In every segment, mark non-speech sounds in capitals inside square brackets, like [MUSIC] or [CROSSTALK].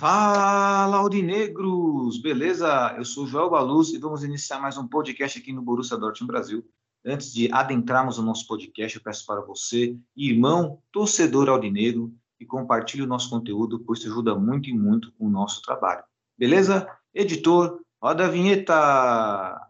Fala, Audinegros! Beleza? Eu sou Joel Baluz e vamos iniciar mais um podcast aqui no Borussia Dortmund Brasil. Antes de adentrarmos o nosso podcast, eu peço para você, irmão, torcedor Audinegro, que compartilhe o nosso conteúdo, pois isso ajuda muito e muito o nosso trabalho. Beleza? Editor, roda a vinheta!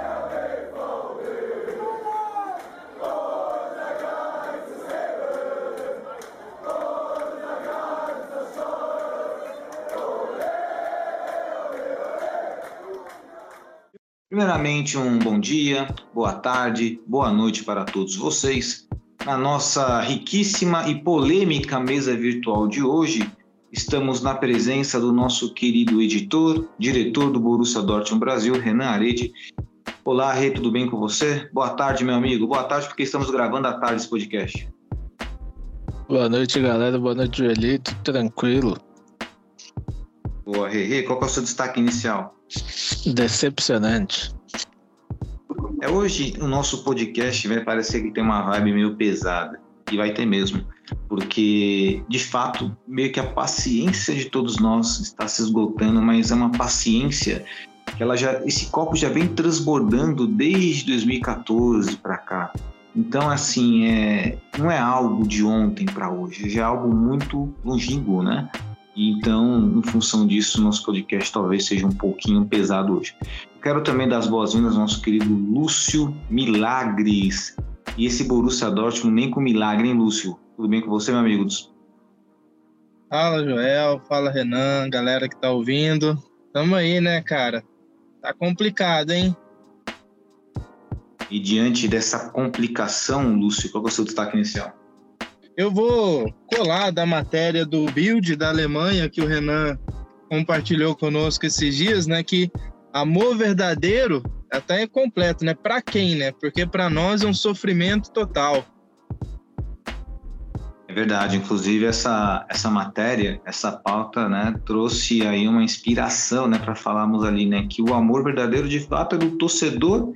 Primeiramente, um bom dia, boa tarde, boa noite para todos vocês. Na nossa riquíssima e polêmica mesa virtual de hoje, estamos na presença do nosso querido editor, diretor do Borussia Dortmund Brasil, Renan Arede. Olá, Rê, tudo bem com você? Boa tarde, meu amigo. Boa tarde, porque estamos gravando à tarde esse podcast. Boa noite, galera. Boa noite, Joelito. Tranquilo. Boa, Rê. Rê, qual é o seu destaque inicial? Decepcionante. É hoje o nosso podcast vai parecer que tem uma vibe meio pesada e vai ter mesmo, porque de fato meio que a paciência de todos nós está se esgotando, mas é uma paciência que ela já esse copo já vem transbordando desde 2014 para cá. Então assim é não é algo de ontem para hoje, já é algo muito longínquo, né? Então, em função disso, nosso podcast talvez seja um pouquinho pesado hoje. Quero também dar as boas-vindas ao nosso querido Lúcio Milagres. E esse Borussia Dortmund nem com milagre, hein, Lúcio? Tudo bem com você, meu amigo? Fala, Joel. Fala, Renan. Galera que tá ouvindo. Tamo aí, né, cara? Tá complicado, hein? E diante dessa complicação, Lúcio, qual é o seu destaque inicial? Eu vou colar da matéria do Bild da Alemanha que o Renan compartilhou conosco esses dias, né? Que amor verdadeiro até é completo, né? Pra quem, né? Porque pra nós é um sofrimento total. É verdade, inclusive essa, essa matéria, essa pauta, né, trouxe aí uma inspiração, né, para falarmos ali, né, que o amor verdadeiro de fato é do torcedor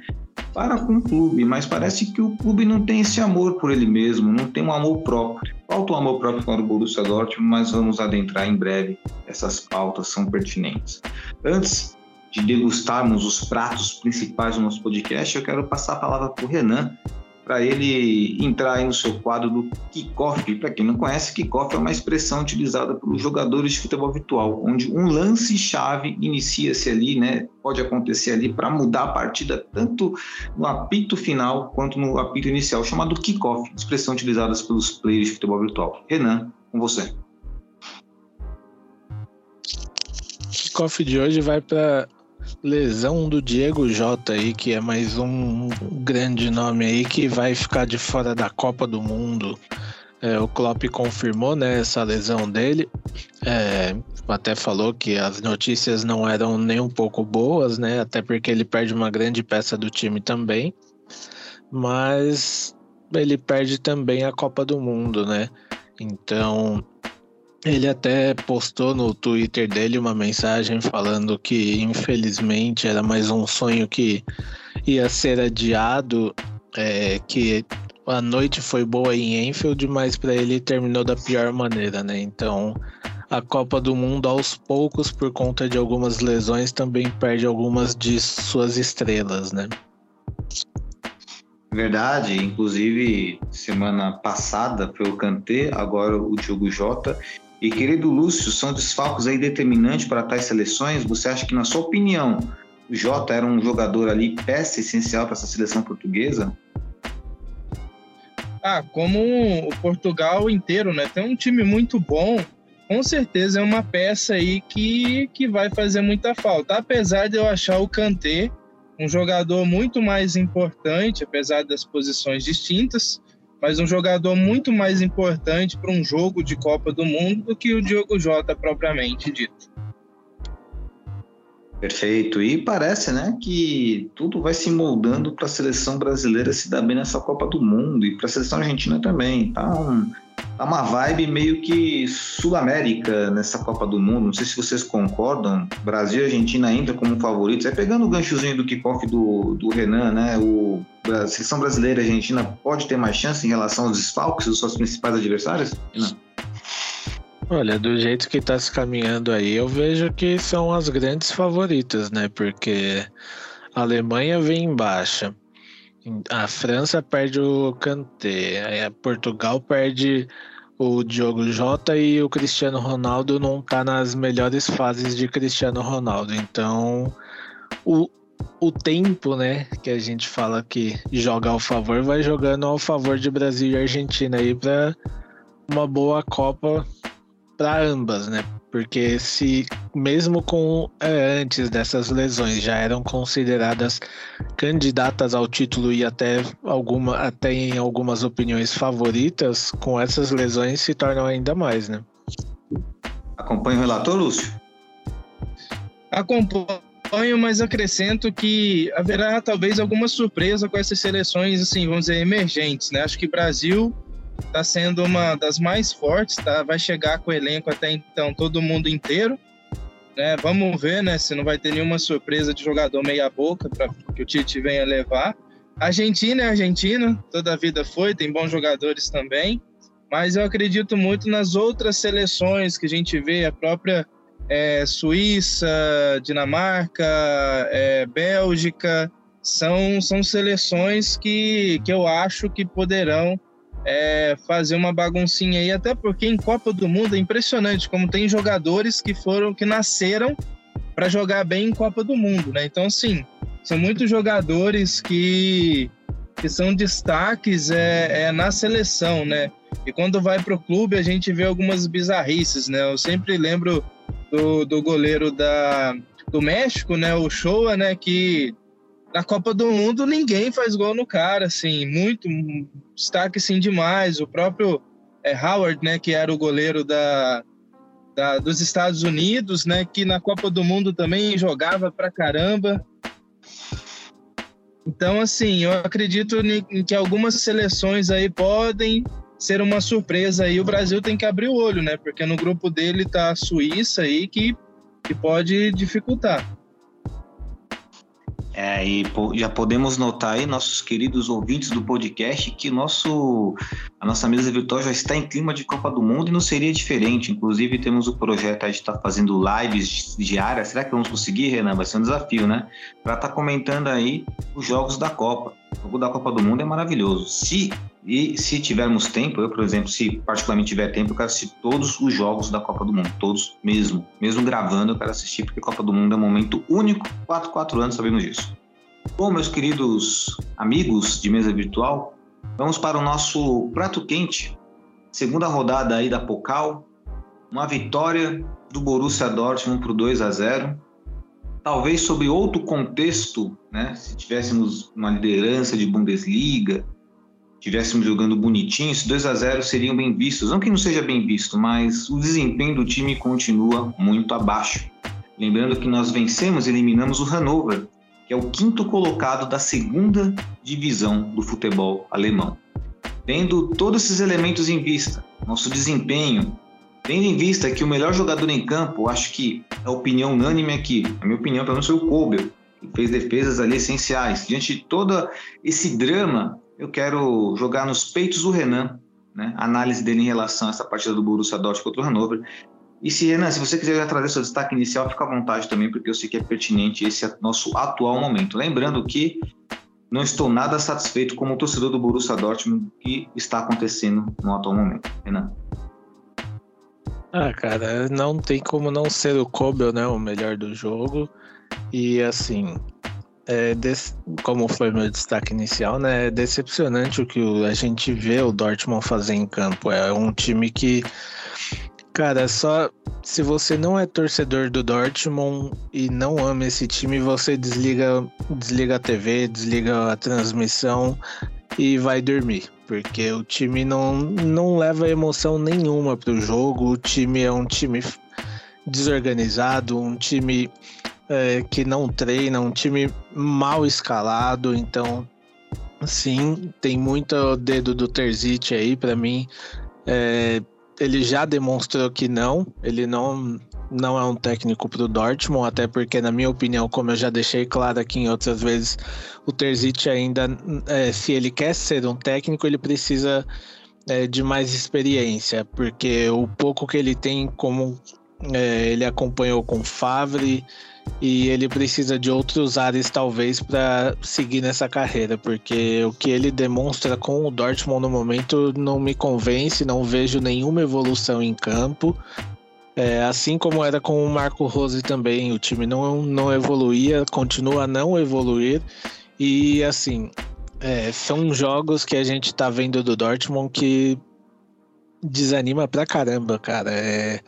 para com o clube, mas parece que o clube não tem esse amor por ele mesmo, não tem um amor próprio. Falta o amor próprio para o Borussia Dortmund, mas vamos adentrar em breve. Essas pautas são pertinentes. Antes de degustarmos os pratos principais do nosso podcast, eu quero passar a palavra para o Renan, para ele entrar no seu quadro do kickoff. Para quem não conhece, kickoff é uma expressão utilizada pelos jogadores de futebol virtual, onde um lance-chave inicia-se ali, né? Pode acontecer ali para mudar a partida tanto no apito final quanto no apito inicial, chamado kickoff, expressão utilizada pelos players de futebol virtual. Renan, com você. Kickoff de hoje vai para lesão do Diego Jota aí, que é mais um grande nome aí que vai ficar de fora da Copa do Mundo. É, o Klopp confirmou né, essa lesão dele. É, até falou que as notícias não eram nem um pouco boas, né? Até porque ele perde uma grande peça do time também. Mas ele perde também a Copa do Mundo, né? Então ele até postou no Twitter dele uma mensagem falando que infelizmente era mais um sonho que ia ser adiado, é, que a noite foi boa em Enfield, mas para ele terminou da pior maneira, né? Então a Copa do Mundo aos poucos, por conta de algumas lesões, também perde algumas de suas estrelas, né? Verdade, inclusive semana passada foi o Kanté, agora o Diogo Jota. E querido Lúcio, são desfalques aí determinantes para tais seleções? Você acha que, na sua opinião, o Jota era um jogador ali peça essencial para essa seleção portuguesa? Ah, como o Portugal inteiro, né? Tem um time muito bom com certeza é uma peça aí que, que vai fazer muita falta. Apesar de eu achar o Kanté um jogador muito mais importante, apesar das posições distintas, mas um jogador muito mais importante para um jogo de Copa do Mundo do que o Diogo Jota propriamente dito. Perfeito. E parece, né, que tudo vai se moldando para a seleção brasileira se dar bem nessa Copa do Mundo e para a seleção argentina também. Tá, um, tá uma vibe meio que sul-américa nessa Copa do Mundo. Não sei se vocês concordam. Brasil e Argentina ainda como favoritos. É pegando o ganchozinho do kickoff do, do Renan, né? O, a seleção brasileira e Argentina pode ter mais chance em relação aos desfalques dos seus principais adversários? Renan? Olha, do jeito que tá se caminhando aí, eu vejo que são as grandes favoritas, né? Porque a Alemanha vem em baixa. A França perde o Kanté, Portugal perde o Diogo Jota e o Cristiano Ronaldo não tá nas melhores fases de Cristiano Ronaldo. Então, o, o tempo, né, que a gente fala que joga ao favor, vai jogando ao favor de Brasil e Argentina aí para uma boa Copa para ambas, né? Porque se mesmo com é, antes dessas lesões já eram consideradas candidatas ao título e até alguma até em algumas opiniões favoritas, com essas lesões se tornam ainda mais, né? Acompanha o relator, Lúcio? Acompanho, mas acrescento que haverá talvez alguma surpresa com essas seleções, assim, vamos dizer, emergentes, né? Acho que Brasil está sendo uma das mais fortes, tá? Vai chegar com o elenco até então todo mundo inteiro. Né? Vamos ver, né? Se não vai ter nenhuma surpresa de jogador meia boca para que o Tite venha levar. Argentina é Argentina, toda a vida foi, tem bons jogadores também. Mas eu acredito muito nas outras seleções que a gente vê, a própria é, Suíça, Dinamarca, é, Bélgica, são, são seleções que, que eu acho que poderão é, fazer uma baguncinha aí, até porque em Copa do Mundo é impressionante como tem jogadores que foram, que nasceram para jogar bem em Copa do Mundo, né? Então, assim, são muitos jogadores que, que são destaques é, é na seleção, né? E quando vai para o clube, a gente vê algumas bizarrices, né? Eu sempre lembro do, do goleiro da, do México, né? O Showa, né? Que na Copa do Mundo ninguém faz gol no cara, assim, muito destaque assim demais. O próprio é, Howard, né, que era o goleiro da, da, dos Estados Unidos, né, que na Copa do Mundo também jogava pra caramba. Então, assim, eu acredito que algumas seleções aí podem ser uma surpresa e o Brasil tem que abrir o olho, né? Porque no grupo dele tá a Suíça aí que, que pode dificultar. É, e já podemos notar aí, nossos queridos ouvintes do podcast, que nosso, a nossa mesa virtual já está em clima de Copa do Mundo e não seria diferente. Inclusive, temos o projeto de estar tá fazendo lives diárias. Será que vamos conseguir, Renan? Vai ser um desafio, né? Para estar tá comentando aí os jogos da Copa. O jogo da Copa do Mundo é maravilhoso. Se e se tivermos tempo, eu, por exemplo, se particularmente tiver tempo, eu quero assistir todos os jogos da Copa do Mundo, todos mesmo. Mesmo gravando, eu quero assistir, porque Copa do Mundo é um momento único, 4, 4 anos sabemos disso. Bom, meus queridos amigos de mesa virtual, vamos para o nosso prato quente. Segunda rodada aí da Pocal, uma vitória do Borussia Dortmund por 2 a 0. Talvez sobre outro contexto, né? Se tivéssemos uma liderança de Bundesliga, estivéssemos jogando bonitinho, esses 2 a 0 seriam bem vistos. Não que não seja bem visto, mas o desempenho do time continua muito abaixo. Lembrando que nós vencemos e eliminamos o Hannover, que é o quinto colocado da segunda divisão do futebol alemão. Tendo todos esses elementos em vista, nosso desempenho, tendo em vista que o melhor jogador em campo, acho que é a opinião unânime aqui, a minha opinião, pelo menos foi o Kobel, que fez defesas ali essenciais. Diante de todo esse drama eu quero jogar nos peitos do Renan, né? A análise dele em relação a essa partida do Borussia Dortmund contra o Hannover. E se, Renan, se você quiser trazer seu destaque inicial, fica à vontade também, porque eu sei que é pertinente esse nosso atual momento. Lembrando que não estou nada satisfeito como torcedor do Borussia Dortmund que está acontecendo no atual momento. Renan. Ah, cara, não tem como não ser o Kobel, né, o melhor do jogo. E assim, é, como foi meu destaque inicial, né, é decepcionante o que a gente vê o Dortmund fazer em campo. É um time que Cara, só se você não é torcedor do Dortmund e não ama esse time, você desliga, desliga a TV, desliga a transmissão e vai dormir. Porque o time não, não leva emoção nenhuma pro jogo. O time é um time desorganizado, um time é, que não treina, um time mal escalado. Então, sim, tem muito dedo do Terzic aí para mim. É, ele já demonstrou que não, ele não não é um técnico para o Dortmund, até porque, na minha opinião, como eu já deixei claro aqui em outras vezes, o Terzic ainda, é, se ele quer ser um técnico, ele precisa é, de mais experiência, porque o pouco que ele tem, como é, ele acompanhou com Favre, e ele precisa de outros ares talvez para seguir nessa carreira, porque o que ele demonstra com o Dortmund no momento não me convence, não vejo nenhuma evolução em campo. É, assim como era com o Marco Rose também, o time não, não evoluía, continua a não evoluir. E assim, é, são jogos que a gente tá vendo do Dortmund que desanima pra caramba, cara. É,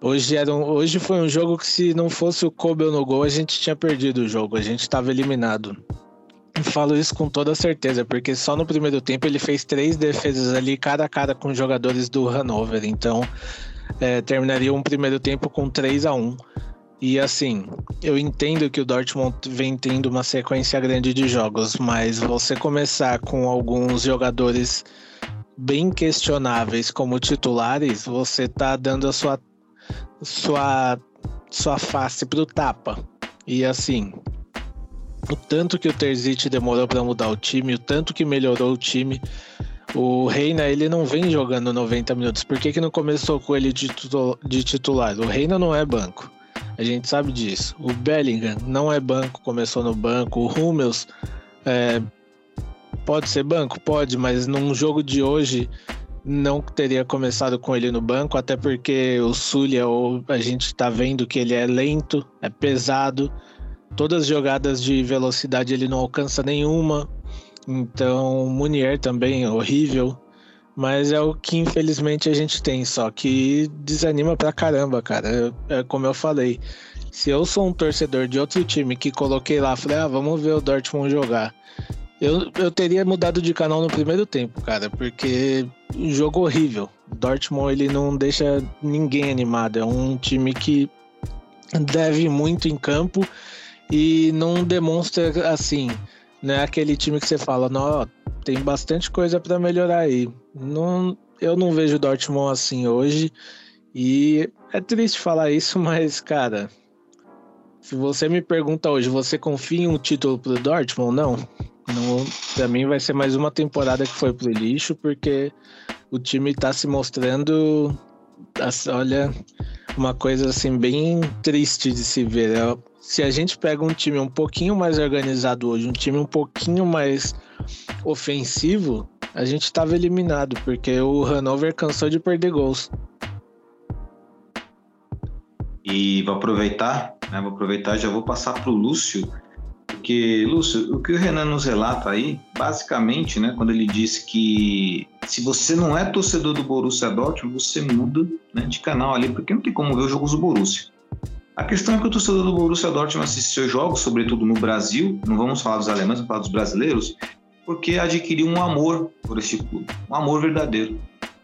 Hoje, era um, hoje foi um jogo que, se não fosse o Kobel no gol, a gente tinha perdido o jogo, a gente estava eliminado. E falo isso com toda certeza, porque só no primeiro tempo ele fez três defesas ali, cara a cara com os jogadores do Hannover. Então, é, terminaria um primeiro tempo com 3 a 1 E assim, eu entendo que o Dortmund vem tendo uma sequência grande de jogos, mas você começar com alguns jogadores bem questionáveis como titulares, você tá dando a sua sua, sua face pro tapa. E assim, o tanto que o Terzic demorou para mudar o time, o tanto que melhorou o time. O Reina, ele não vem jogando 90 minutos. Por que, que não começou com ele de, de titular? O Reina não é banco. A gente sabe disso. O Bellingham não é banco, começou no banco. O Hummels é, pode ser banco? Pode, mas num jogo de hoje não teria começado com ele no banco, até porque o Zulia, a gente tá vendo que ele é lento, é pesado, todas as jogadas de velocidade ele não alcança nenhuma. Então, o Munier também é horrível, mas é o que infelizmente a gente tem, só que desanima pra caramba, cara. É, é como eu falei. Se eu sou um torcedor de outro time que coloquei lá, falei, ah, vamos ver o Dortmund jogar. Eu, eu teria mudado de canal no primeiro tempo, cara, porque jogo horrível. Dortmund ele não deixa ninguém animado. É um time que deve muito em campo e não demonstra assim. Não é aquele time que você fala, não, tem bastante coisa para melhorar aí. Não, eu não vejo o Dortmund assim hoje. E é triste falar isso, [LAUGHS] mas, cara, se você me pergunta hoje, você confia em um título pro Dortmund? Não. Não, pra mim vai ser mais uma temporada que foi pro lixo, porque o time tá se mostrando, olha, uma coisa assim bem triste de se ver. É, se a gente pega um time um pouquinho mais organizado hoje, um time um pouquinho mais ofensivo, a gente tava eliminado, porque o Hanover cansou de perder gols. E vou aproveitar, né, vou aproveitar já vou passar para o Lúcio porque, Lúcio, o que o Renan nos relata aí, basicamente, né, quando ele diz que se você não é torcedor do Borussia Dortmund, você muda né, de canal ali, porque não tem como ver os jogos do Borussia. A questão é que o torcedor do Borussia Dortmund assiste seus jogos, sobretudo no Brasil, não vamos falar dos alemães, vamos falar dos brasileiros, porque adquiriu um amor por esse clube, um amor verdadeiro.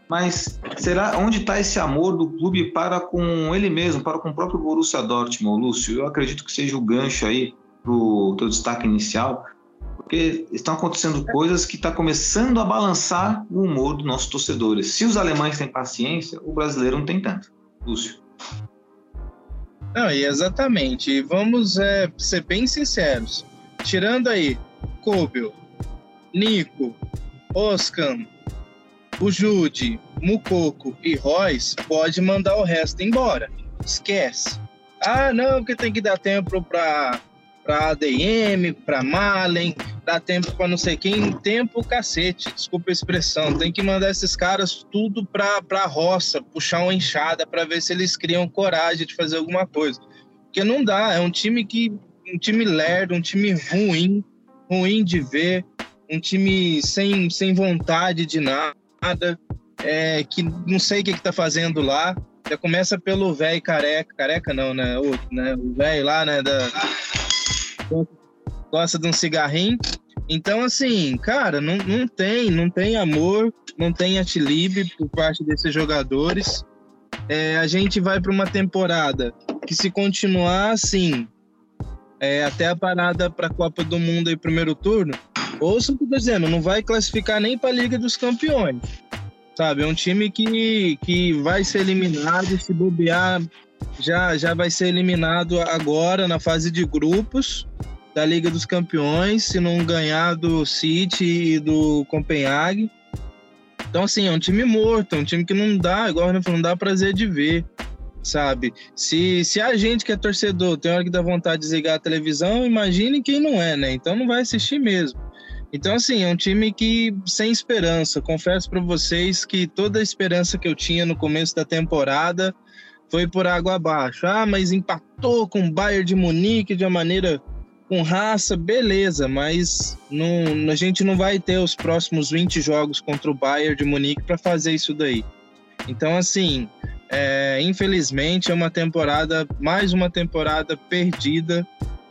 Mas será onde está esse amor do clube para com ele mesmo, para com o próprio Borussia Dortmund, Lúcio? Eu acredito que seja o gancho aí para o teu destaque inicial, porque estão acontecendo coisas que estão tá começando a balançar o humor dos nossos torcedores. Se os alemães têm paciência, o brasileiro não tem tanto. Lúcio. Não, exatamente. E vamos é, ser bem sinceros. Tirando aí Kobel, Nico, Oscan, o Jude, Mucoco e Royce, pode mandar o resto embora. Esquece. Ah, não, porque tem que dar tempo para para ADM, para Malen, dá tempo para não sei quem, tempo cacete, desculpa a expressão. Tem que mandar esses caras tudo para a roça, puxar uma enxada para ver se eles criam coragem de fazer alguma coisa. Porque não dá, é um time que um time lerdo, um time ruim, ruim de ver, um time sem, sem vontade de nada. é, que não sei o que, que tá fazendo lá. Já começa pelo velho careca, careca não, né? O, né? o velho lá, né? Da... Gosta de um cigarrinho. Então, assim, cara, não, não tem, não tem amor, não tem atilib por parte desses jogadores. É, a gente vai para uma temporada que se continuar assim, é, até a parada para a Copa do Mundo e primeiro turno, ouça o que eu tô dizendo, não vai classificar nem para a Liga dos Campeões. Sabe, é um time que, que vai ser eliminado, se bobear, já, já vai ser eliminado agora na fase de grupos da Liga dos Campeões, se não ganhar do City e do Copenhague. Então, assim, é um time morto, é um time que não dá, igual não dá prazer de ver, sabe? Se, se a gente que é torcedor tem hora que dá vontade de desligar a televisão, imagine quem não é, né? Então não vai assistir mesmo. Então, assim, é um time que sem esperança. Confesso para vocês que toda a esperança que eu tinha no começo da temporada foi por água abaixo. Ah, mas empatou com o Bayern de Munique de uma maneira com raça, beleza, mas não, a gente não vai ter os próximos 20 jogos contra o Bayern de Munique para fazer isso daí. Então, assim, é, infelizmente é uma temporada, mais uma temporada perdida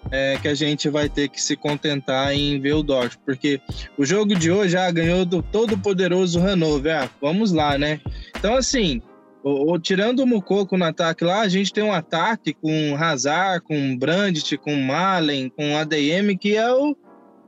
é, que a gente vai ter que se contentar em ver o Dortmund, porque o jogo de hoje já ah, ganhou do todo poderoso Hannover, ah, vamos lá, né? Então, assim, o, tirando o Mukoko no ataque lá, a gente tem um ataque com Hazard, com Brandt, com Malen, com ADM, que é o,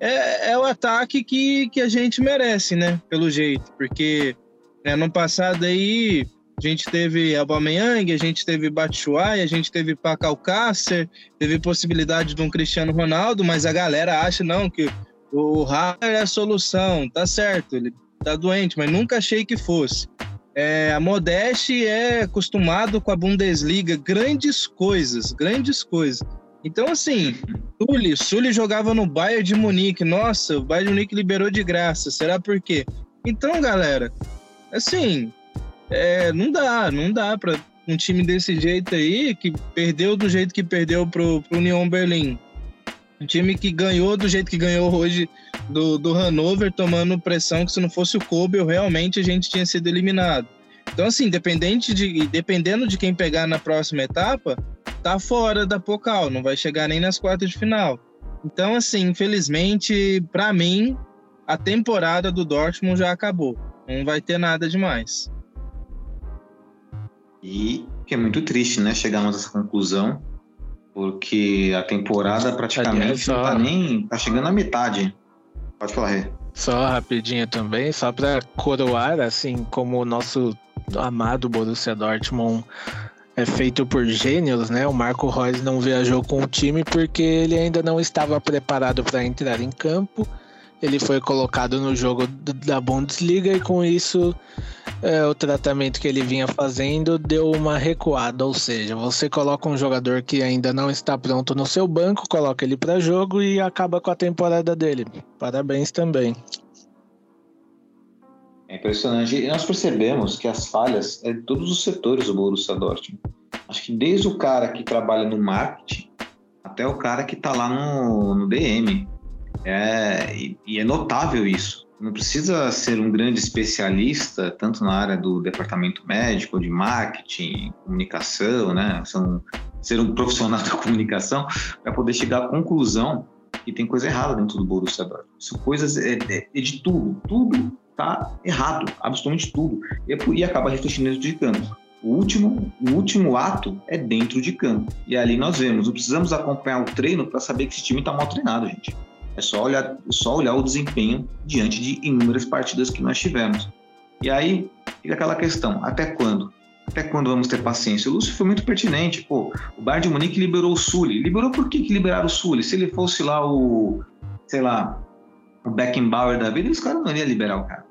é, é, o ataque que, que a gente merece, né? Pelo jeito, porque né, passado aí a gente teve Aubameyang, a gente teve Batshuayi, a gente teve Paco Alcácer, teve possibilidade de um Cristiano Ronaldo, mas a galera acha não que o Haller é a solução, tá certo, ele tá doente, mas nunca achei que fosse. É, a Modeste é acostumado com a Bundesliga, grandes coisas, grandes coisas. Então, assim, Sully, Sully jogava no Bayern de Munique. Nossa, o Bayern de Munique liberou de graça. Será por quê? Então, galera, assim, é, não dá, não dá para um time desse jeito aí, que perdeu do jeito que perdeu pro, pro Union Berlim. Um time que ganhou do jeito que ganhou hoje do, do Hannover, tomando pressão que se não fosse o Kobe, realmente a gente tinha sido eliminado. Então, assim, dependente de, dependendo de quem pegar na próxima etapa, tá fora da Pocal, não vai chegar nem nas quartas de final. Então, assim, infelizmente, para mim, a temporada do Dortmund já acabou. Não vai ter nada demais. E que é muito triste, né? Chegarmos a essa conclusão porque a temporada praticamente só... não tá nem. tá chegando à metade. Pode falar, Rê. Só rapidinho também, só para coroar, assim como o nosso amado Borussia Dortmund é feito por gênios, né? O Marco Reus não viajou com o time porque ele ainda não estava preparado para entrar em campo ele foi colocado no jogo da Bundesliga e com isso é, o tratamento que ele vinha fazendo deu uma recuada, ou seja, você coloca um jogador que ainda não está pronto no seu banco, coloca ele para jogo e acaba com a temporada dele. Parabéns também. É impressionante. E nós percebemos que as falhas é de todos os setores do Borussia Dortmund. Acho que desde o cara que trabalha no marketing até o cara que está lá no, no DM. É, e, e é notável isso. Não precisa ser um grande especialista, tanto na área do departamento médico, de marketing, comunicação, né? São, ser um profissional [LAUGHS] da comunicação para poder chegar à conclusão que tem coisa errada dentro do Borussia Dortmund. São coisas é, é, é de tudo, tudo está errado, absolutamente tudo. E, é e acaba refletindo dentro de campo. O último, o último ato é dentro de campo. E ali nós vemos, não precisamos acompanhar o treino para saber que esse time está mal treinado, gente. É só olhar, só olhar o desempenho diante de inúmeras partidas que nós tivemos. E aí fica aquela questão: até quando? Até quando vamos ter paciência? O Lúcio foi muito pertinente. Pô, o Bayern de Munique liberou o Sully. Liberou por que, que liberaram o Sully? Se ele fosse lá o, sei lá, o Beckenbauer da vida, os caras não iam liberar o cara.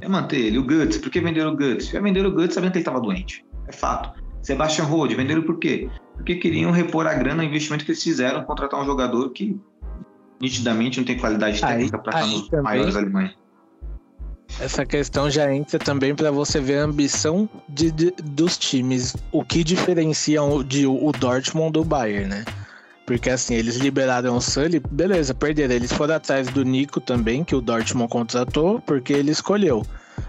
É manter ele. O Guts, por que venderam o Guts? Já venderam o Guts sabendo que ele estava doente. É fato. Sebastian Rode, venderam por quê? Porque queriam repor a grana, o investimento que eles fizeram, contratar um jogador que nitidamente não tem qualidade técnica para estar nos também, maiores alemães. Essa questão já entra também para você ver a ambição de, de, dos times, o que diferencia o, de, o Dortmund do Bayern, né? Porque assim, eles liberaram o Sully, beleza, perderam. Eles foram atrás do Nico também, que o Dortmund contratou, porque ele escolheu.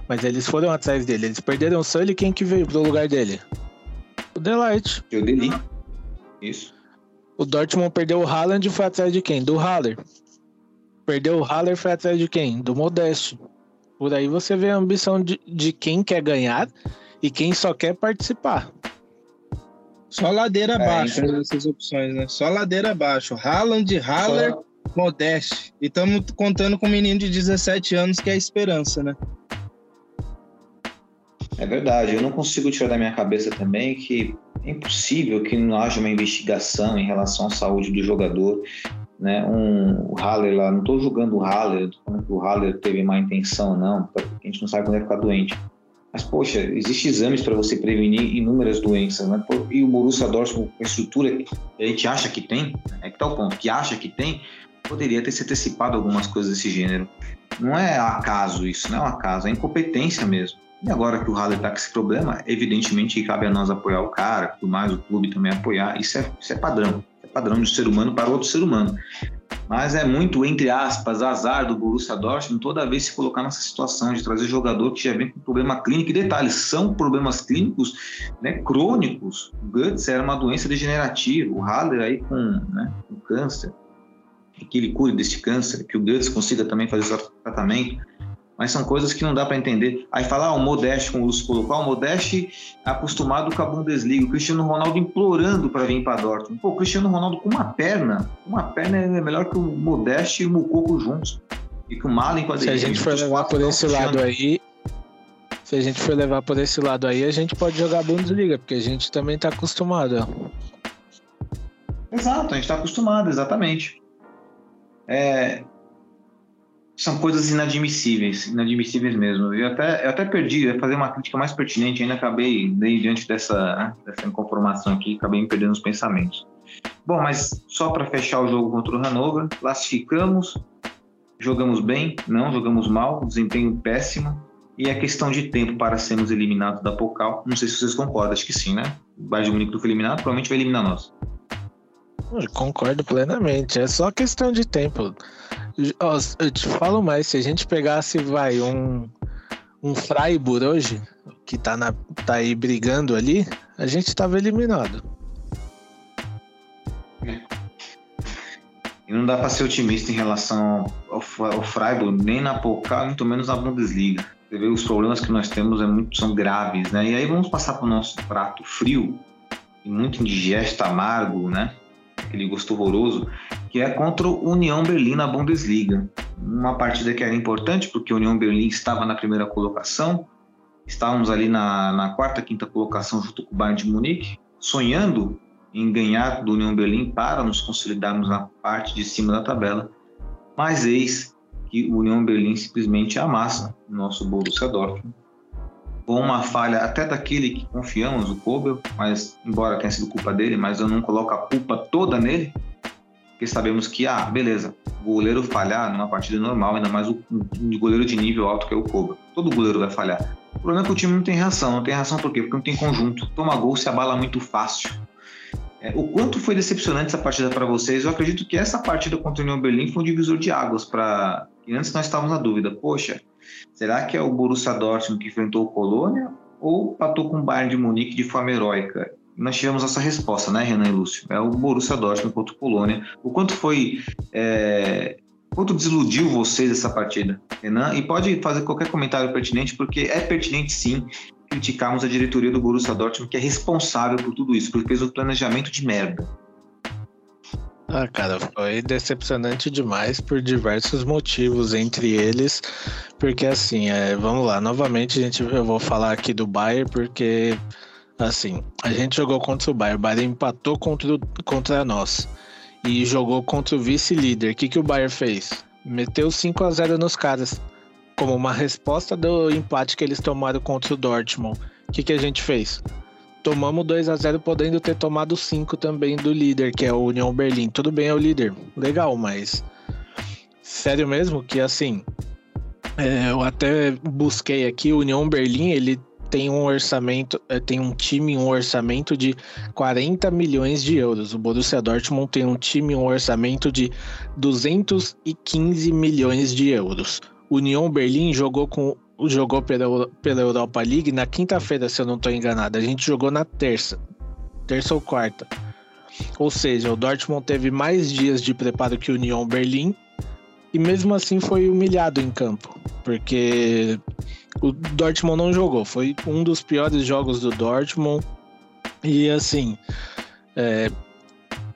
Mas eles foram atrás dele. Eles perderam o Sully, quem que veio pro lugar dele? O Delight. Eu deli. Isso. O Dortmund perdeu o Haaland e foi atrás de quem? Do Haller. Perdeu o Haller foi atrás de quem? Do Modeste. Por aí você vê a ambição de, de quem quer ganhar e quem só quer participar. Só ladeira É, abaixo então- essas opções, né? Só ladeira abaixo. Haaland, Haller, Só- Modeste. E estamos contando com um menino de 17 anos que é a esperança, né? É verdade, eu não consigo tirar da minha cabeça também que é impossível que não haja uma investigação em relação à saúde do jogador. Né? Um, o Haller lá, não estou julgando o Haller, falando que o Haller teve má intenção, não, porque a gente não sabe quando vai ficar doente. Mas, poxa, existem exames para você prevenir inúmeras doenças, né? E o Borussia Dortmund, com a estrutura que a gente acha que tem, é que tá o ponto, que acha que tem, poderia ter se antecipado algumas coisas desse gênero. Não é acaso isso, não é um acaso, é incompetência mesmo. E agora que o Haller tá com esse problema, evidentemente cabe a nós apoiar o cara, tudo mais, o clube também apoiar. Isso é, isso é padrão. É padrão de ser humano para outro ser humano. Mas é muito, entre aspas, azar do Borussia Dortmund toda vez se colocar nessa situação de trazer jogador que já vem com problema clínico. E detalhes, são problemas clínicos né, crônicos. O Guts era uma doença degenerativa. O Haller aí com, né, com câncer. Que ele cure desse câncer, que o Guts consiga também fazer esse tratamento mas são coisas que não dá para entender. Aí falar, ah, o Modeste, como o Lúcio colocou, ah, o Modeste acostumado com a Bundesliga, o Cristiano Ronaldo implorando para vir para Dortmund. Pô, o Cristiano Ronaldo com uma perna, uma perna é melhor que o Modeste e o Mukoko juntos. E que o Malen com a Se a gente for levar por esse lado aí, se a gente for levar por esse lado aí, a gente pode jogar Bundesliga, porque a gente também tá acostumado. Exato, a gente está acostumado, exatamente. É, são coisas inadmissíveis, inadmissíveis mesmo. Eu até, eu até perdi, eu ia fazer uma crítica mais pertinente, ainda acabei, diante dessa, dessa inconformação aqui, acabei me perdendo os pensamentos. Bom, mas só para fechar o jogo contra o Hannover, classificamos, jogamos bem, não jogamos mal, desempenho péssimo, e é questão de tempo para sermos eliminados da Pocal. Não sei se vocês concordam, acho que sim, né? O Bayern de Munique não foi eliminado, provavelmente vai eliminar nós. Eu concordo plenamente, é só questão de tempo. Eu te falo mais, se a gente pegasse, vai, um, um Freiburg hoje, que tá, na, tá aí brigando ali, a gente tava eliminado. E não dá para ser otimista em relação ao, ao Freiburg, nem na Pokal, muito menos na Bundesliga. Você vê os problemas que nós temos é muito, são graves, né? E aí vamos passar para o nosso prato frio muito indigesto, amargo, né? Aquele gosto horroroso, que é contra o União Berlim na Bundesliga. Uma partida que era importante porque o União Berlim estava na primeira colocação, estávamos ali na, na quarta, quinta colocação junto com o Bayern de Munique, sonhando em ganhar do União Berlim para nos consolidarmos na parte de cima da tabela. Mas eis que o União Berlim simplesmente amassa o nosso Borussia Dortmund. Com uma falha até daquele que confiamos, o Kobel, mas embora tenha sido culpa dele, mas eu não coloco a culpa toda nele, porque sabemos que, ah, beleza, o goleiro falhar numa partida normal, ainda mais o, um goleiro de nível alto que é o Kobel. Todo goleiro vai falhar. O problema é que o time não tem reação. Não tem reação por quê? Porque não tem conjunto. Toma gol, se abala muito fácil. É, o quanto foi decepcionante essa partida para vocês? Eu acredito que essa partida contra o União Berlim foi um divisor de águas para. E antes nós estávamos na dúvida, poxa, será que é o Borussia Dortmund que enfrentou o Colônia ou patou com o Bayern de Munique de forma heróica? Nós tivemos essa resposta, né, Renan e Lúcio? É o Borussia Dortmund contra o Colônia. O quanto foi. É... Quanto desiludiu vocês essa partida, Renan? E pode fazer qualquer comentário pertinente, porque é pertinente sim criticarmos a diretoria do Borussia Dortmund, que é responsável por tudo isso, porque fez um planejamento de merda. Ah, cara, foi decepcionante demais por diversos motivos, entre eles, porque assim, é, vamos lá, novamente a gente, eu vou falar aqui do Bayern, porque assim, a gente jogou contra o Bayern, o Bayern empatou contra, o- contra nós e jogou contra o vice-líder. O que, que o Bayern fez? Meteu 5 a 0 nos caras, como uma resposta do empate que eles tomaram contra o Dortmund. O que, que a gente fez? Tomamos 2 a 0 podendo ter tomado 5 também do líder, que é o União Berlim. Tudo bem, é o líder. Legal, mas. Sério mesmo que assim. é, eu até busquei aqui, o União Berlim, ele tem um orçamento, é, tem um time, um orçamento de 40 milhões de euros. O Borussia Dortmund tem um time, um orçamento de 215 milhões de euros. União Berlim jogou com jogou pela, pela Europa League na quinta-feira, se eu não estou enganado. A gente jogou na terça, terça ou quarta. Ou seja, o Dortmund teve mais dias de preparo que o Union Berlim e mesmo assim foi humilhado em campo, porque o Dortmund não jogou. Foi um dos piores jogos do Dortmund e assim, é...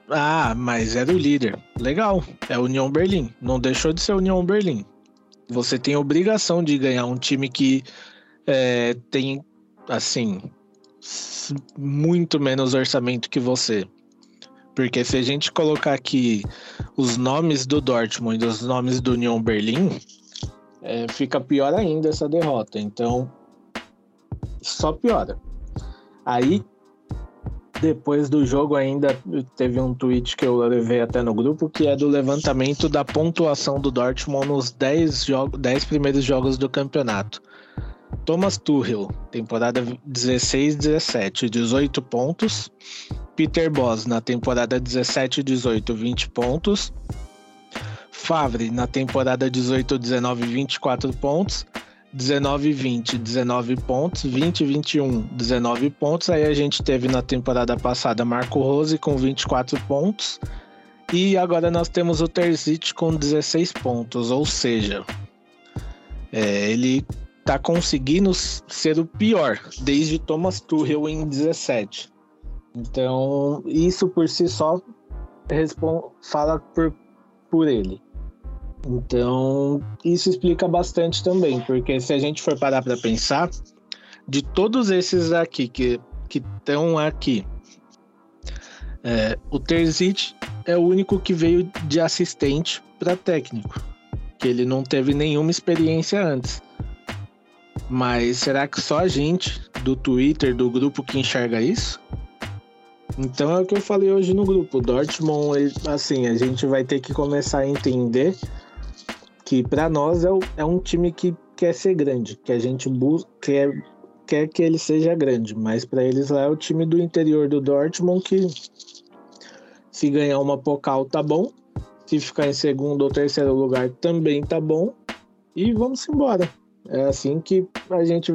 ah, mas era o líder. Legal, é o Union Berlim. Não deixou de ser o Union Berlim. Você tem obrigação de ganhar um time que é, tem, assim, muito menos orçamento que você. Porque se a gente colocar aqui os nomes do Dortmund e os nomes do Union Berlim, é, fica pior ainda essa derrota. Então, só piora. Aí depois do jogo ainda teve um tweet que eu levei até no grupo, que é do levantamento da pontuação do Dortmund nos 10, 10 primeiros jogos do campeonato. Thomas Tuchel, temporada 16-17, 18 pontos. Peter Bosz, na temporada 17-18, 20 pontos. Favre, na temporada 18-19, 24 pontos. 19 20, 19 pontos, 20 21, 19 pontos. Aí a gente teve na temporada passada Marco Rose com 24 pontos. E agora nós temos o Terzic com 16 pontos, ou seja, é, ele tá conseguindo ser o pior desde Thomas Tuchel em 17. Então, isso por si só fala por, por ele. Então, isso explica bastante também, porque se a gente for parar para pensar, de todos esses aqui que estão aqui, é, o Terzic é o único que veio de assistente para técnico, que ele não teve nenhuma experiência antes. Mas será que só a gente do Twitter, do grupo que enxerga isso? Então é o que eu falei hoje no grupo. Dortmund, assim, a gente vai ter que começar a entender que para nós é, é, um time que quer ser grande, que a gente busca, quer, quer que ele seja grande, mas para eles lá é o time do interior do Dortmund que se ganhar uma Pokal tá bom, se ficar em segundo ou terceiro lugar também tá bom e vamos embora. É assim que a gente,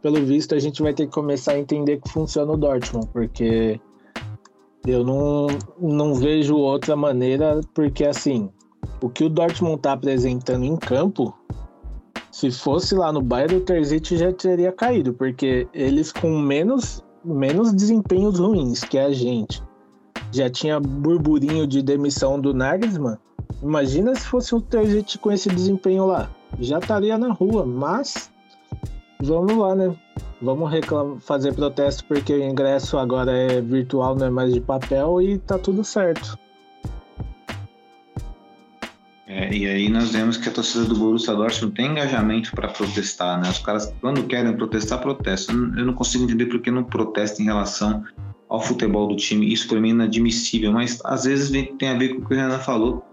pelo visto, a gente vai ter que começar a entender que funciona o Dortmund, porque eu não, não vejo outra maneira, porque assim, o que o Dortmund está apresentando em campo, se fosse lá no Bayern, o Terzic já teria caído, porque eles com menos, menos desempenhos ruins que a gente já tinha burburinho de demissão do Nagelsmann. Imagina se fosse o Terzic com esse desempenho lá. Já estaria na rua, mas vamos lá, né? Vamos reclamar, fazer protesto porque o ingresso agora é virtual, não é mais de papel e tá tudo certo. É, e aí nós vemos que a torcida do Borussia Dortmund tem engajamento para protestar, né? Os caras, quando querem protestar, protestam. Eu não consigo entender por que não protestam em relação ao futebol do time. Isso para mim é inadmissível, mas às vezes tem a ver com o que o Renan falou.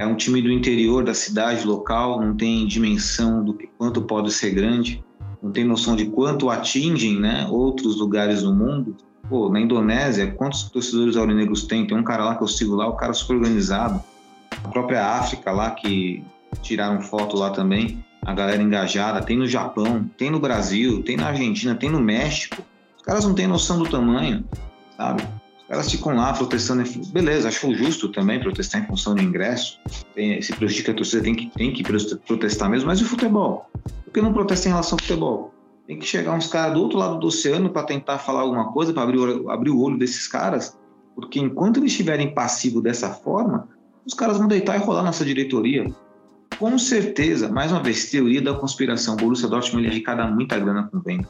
É um time do interior da cidade local, não tem dimensão do quanto pode ser grande, não tem noção de quanto atingem né, outros lugares do mundo. Pô, na Indonésia, quantos torcedores aurinegros tem? Tem um cara lá que eu sigo lá, o cara é super organizado a própria África lá, que tiraram foto lá também, a galera engajada, tem no Japão, tem no Brasil, tem na Argentina, tem no México. Os caras não têm noção do tamanho, sabe? Os caras ficam lá protestando. Beleza, acho justo também protestar em função do ingresso. Tem, se prejudica a torcida, tem que, tem que protestar mesmo. Mas e o futebol? Por que não protesta em relação ao futebol? Tem que chegar uns caras do outro lado do oceano para tentar falar alguma coisa, para abrir, abrir o olho desses caras. Porque enquanto eles estiverem passivos dessa forma, os caras vão deitar e rolar nessa diretoria. Com certeza, mais uma vez, teoria da conspiração. O Borussia Dortmund ele arrecada muita grana com venda.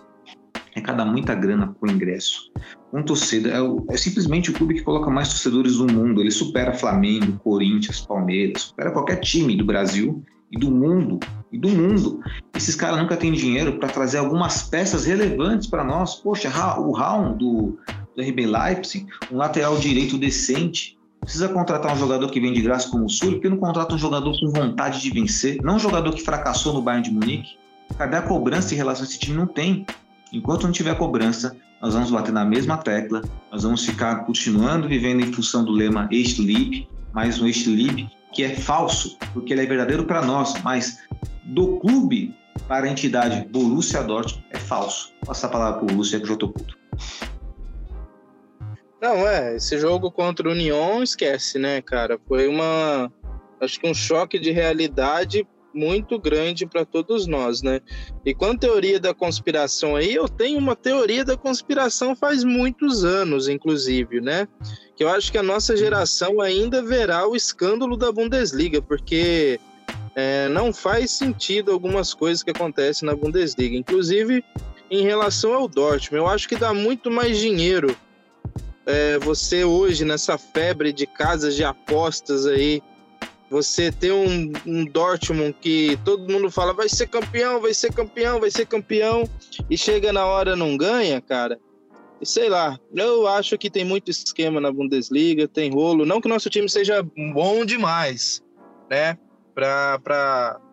Arrecada muita grana com ingresso. Com torcida, é, o, é, simplesmente o clube que coloca mais torcedores do mundo. Ele supera Flamengo, Corinthians, Palmeiras, supera qualquer time do Brasil e do mundo. E do mundo. Esses caras nunca têm dinheiro para trazer algumas peças relevantes para nós. Poxa, o Raul do, do RB Leipzig, um lateral direito decente, Precisa contratar um jogador que vem de graça como o Sul, porque não contrata um jogador com vontade de vencer, não um jogador que fracassou no Bayern de Munique. Cadê a cobrança em relação a esse time? Não tem. Enquanto não tiver cobrança, nós vamos bater na mesma tecla, nós vamos ficar continuando vivendo em função do lema este lib, mais um este lib que é falso, porque ele é verdadeiro para nós, mas do clube para a entidade Borussia Dortmund é falso. Vou passar a palavra para o Lúcio, que eu já estou puto. Não, é, esse jogo contra o Union, esquece, né, cara? Foi uma. Acho que um choque de realidade muito grande para todos nós, né? E com a teoria da conspiração aí, eu tenho uma teoria da conspiração faz muitos anos, inclusive, né? Que eu acho que a nossa geração ainda verá o escândalo da Bundesliga, porque é, não faz sentido algumas coisas que acontecem na Bundesliga, inclusive em relação ao Dortmund. Eu acho que dá muito mais dinheiro é, você hoje nessa febre de casas de apostas aí você ter um, um Dortmund que todo mundo fala vai ser campeão, vai ser campeão, vai ser campeão, e chega na hora não ganha, cara. E sei lá, eu acho que tem muito esquema na Bundesliga, tem rolo. Não que nosso time seja bom demais, né? Para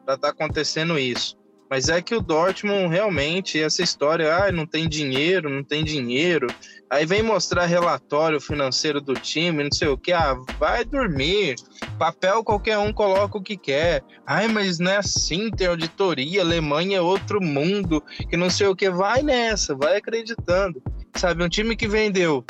estar tá acontecendo isso. Mas é que o Dortmund realmente, essa história, ah, não tem dinheiro, não tem dinheiro. Aí vem mostrar relatório financeiro do time, não sei o que, ah, vai dormir. Papel qualquer um coloca o que quer. Ai, mas não é assim, tem auditoria, Alemanha é outro mundo, que não sei o que. Vai nessa, vai acreditando. Sabe, um time que vendeu,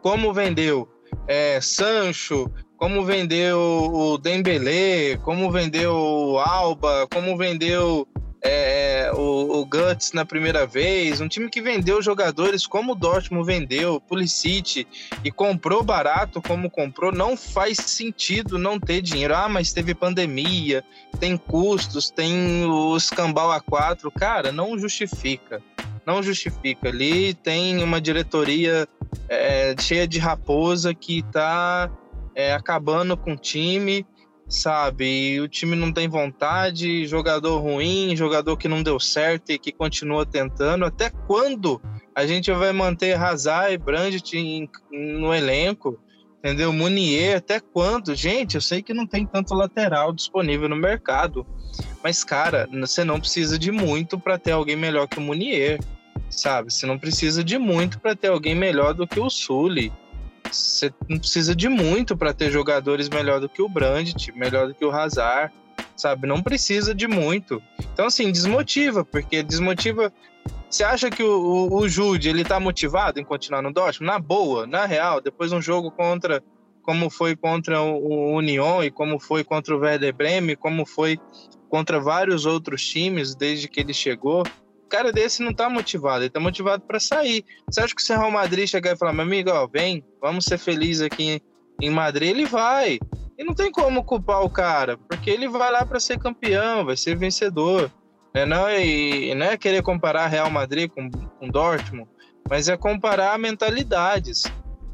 como vendeu é, Sancho, como vendeu o Dembélé, como vendeu o Alba, como vendeu é, é, o, o, Guts na primeira vez, um time que vendeu jogadores como o Dortmund vendeu, Pulisic, e comprou barato como comprou, não faz sentido não ter dinheiro. Ah, mas teve pandemia, tem custos, tem o escambau A4. Cara, não justifica. Não justifica. Ali tem uma diretoria é, cheia de raposa que tá é, acabando com o time sabe? E o time não tem vontade, jogador ruim, jogador que não deu certo e que continua tentando. Até quando a gente vai manter Hazard e Brandt no elenco? Entendeu? Munier, até quando? Gente, eu sei que não tem tanto lateral disponível no mercado, mas cara, você não precisa de muito para ter alguém melhor que o Munier, sabe? Você não precisa de muito para ter alguém melhor do que o Sully. Você não precisa de muito para ter jogadores melhor do que o Brandt, melhor do que o Hazard, sabe? Não precisa de muito. Então, assim, desmotiva, porque desmotiva. Você acha que o, o, o Jude ele tá motivado em continuar no Dortmund? Na boa, na real, depois de um jogo contra como foi contra o Union e como foi contra o Werder Bremen, como foi contra vários outros times desde que ele chegou cara desse não tá motivado, ele tá motivado para sair. Você acha que o Real Madrid chegar e falar, meu amigo, ó, vem, vamos ser felizes aqui em Madrid, ele vai. E não tem como culpar o cara, porque ele vai lá para ser campeão, vai ser vencedor. É, não, e, não é querer comparar Real Madrid com, com Dortmund, mas é comparar mentalidades.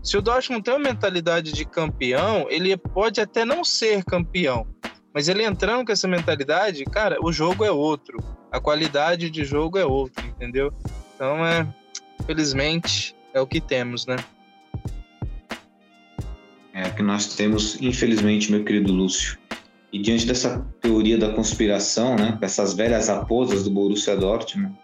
Se o Dortmund tem uma mentalidade de campeão, ele pode até não ser campeão, mas ele entrando com essa mentalidade, cara, o jogo é outro. A qualidade de jogo é outra, entendeu? Então é. Felizmente é o que temos, né? É o que nós temos, infelizmente, meu querido Lúcio. E diante dessa teoria da conspiração, né, essas velhas raposas do Borussia Dortmund,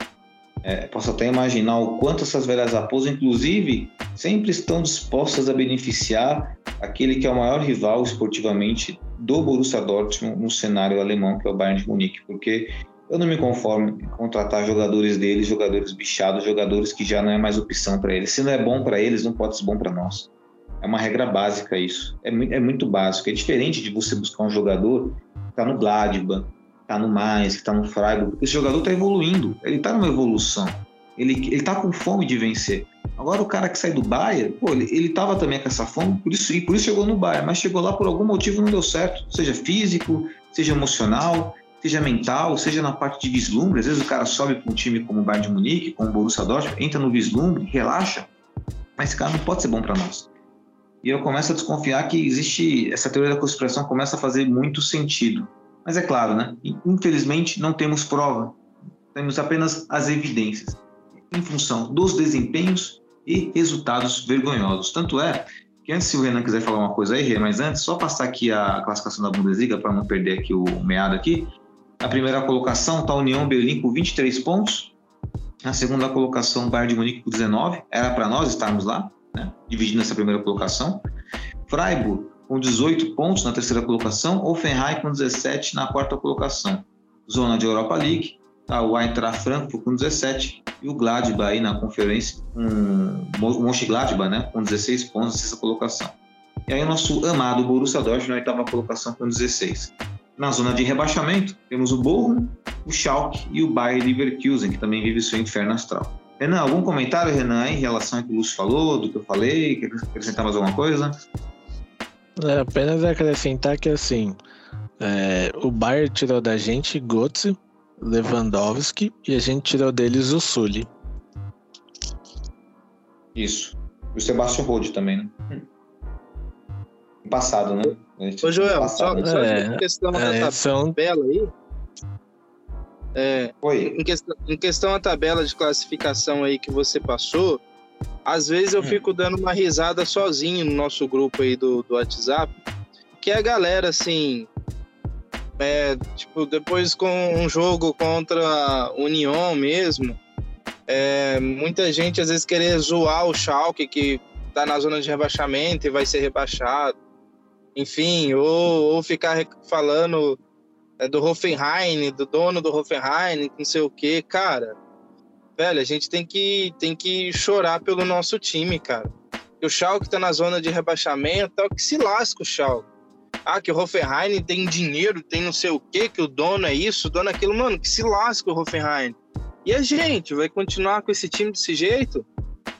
é, posso até imaginar o quanto essas velhas raposas, inclusive, sempre estão dispostas a beneficiar aquele que é o maior rival esportivamente do Borussia Dortmund no cenário alemão, que é o Bayern de Munique, porque eu não me conformo em contratar jogadores deles, jogadores bichados, jogadores que já não é mais opção para eles. Se não é bom para eles, não pode ser bom para nós. É uma regra básica isso. É, é, muito básico. É diferente de você buscar um jogador que está no Gladbach, está no Mainz, que está no Freiburg. Esse jogador está evoluindo. Ele está numa evolução. Ele está com fome de vencer. Agora o cara que sai do Bayern, pô, ele, ele tava também com essa fome, por isso, e por isso chegou no Bayern, mas chegou lá por algum motivo não deu certo, seja físico, seja emocional, seja mental, seja na parte de vislumbre. Às vezes o cara sobe para um time como o Bayern de Munique, como o Borussia Dortmund, entra no vislumbre, relaxa, mas esse cara não pode ser bom para nós. E eu começo a desconfiar que existe essa teoria da conspiração começa a fazer muito sentido. Mas é claro, né? Infelizmente não temos prova, temos apenas as evidências em função dos desempenhos e resultados vergonhosos. Tanto é que antes, se o Renan quiser falar uma coisa aí, mas antes, só passar aqui a classificação da Bundesliga para não perder aqui o meado aqui. Na primeira colocação está a União Berlim com 23 pontos. Na segunda colocação, Bayern de Munique com 19. Era para nós estarmos lá, né? dividindo essa primeira colocação. Freiburg com 18 pontos na terceira colocação. Offenheim com 17 na quarta colocação. Zona de Europa League. Tá o Eintracht Frankfurt com 17 e o Gladbach aí na conferência, um, Mönchengladbach, né, com 16 pontos nessa colocação. E aí o nosso amado Borussia Dortmund na oitava colocação com 16. Na zona de rebaixamento, temos o Bochum, o Schalke e o Bayer Leverkusen, que também vive seu inferno astral. Renan, algum comentário, Renan, em relação ao que o Lúcio falou, do que eu falei? Quer acrescentar mais alguma coisa? É, apenas acrescentar que assim, é, o Bayern tirou da gente Götze, Lewandowski e a gente tirou deles o Sully. Isso. E o Sebastião Rode também, né? Hum. Passado, né? Ô, Joel, passado, só, né? só É, em questão é, da são- tabela aí. É, Oi. em, questão, em questão da tabela de classificação aí que você passou, às vezes eu Hum. fico dando uma risada sozinho no nosso grupo aí do, do WhatsApp, que a galera, assim, é, tipo, depois com um jogo contra a União mesmo, é, muita gente às vezes querer zoar o Schalke, que tá na zona de rebaixamento e vai ser rebaixado. Enfim, ou, ou ficar falando é, do Hoffenheim, do dono do Hoffenheim, não sei o quê. Cara, velho, a gente tem que, tem que chorar pelo nosso time, cara. O Schalke tá na zona de rebaixamento, o que se lasca o Schalke. Ah, que o Hoffenheim tem dinheiro, tem não sei o quê, que o dono é isso, o dono é aquilo. Mano, que se lasca o Hoffenheim. E a gente vai continuar com esse time desse jeito?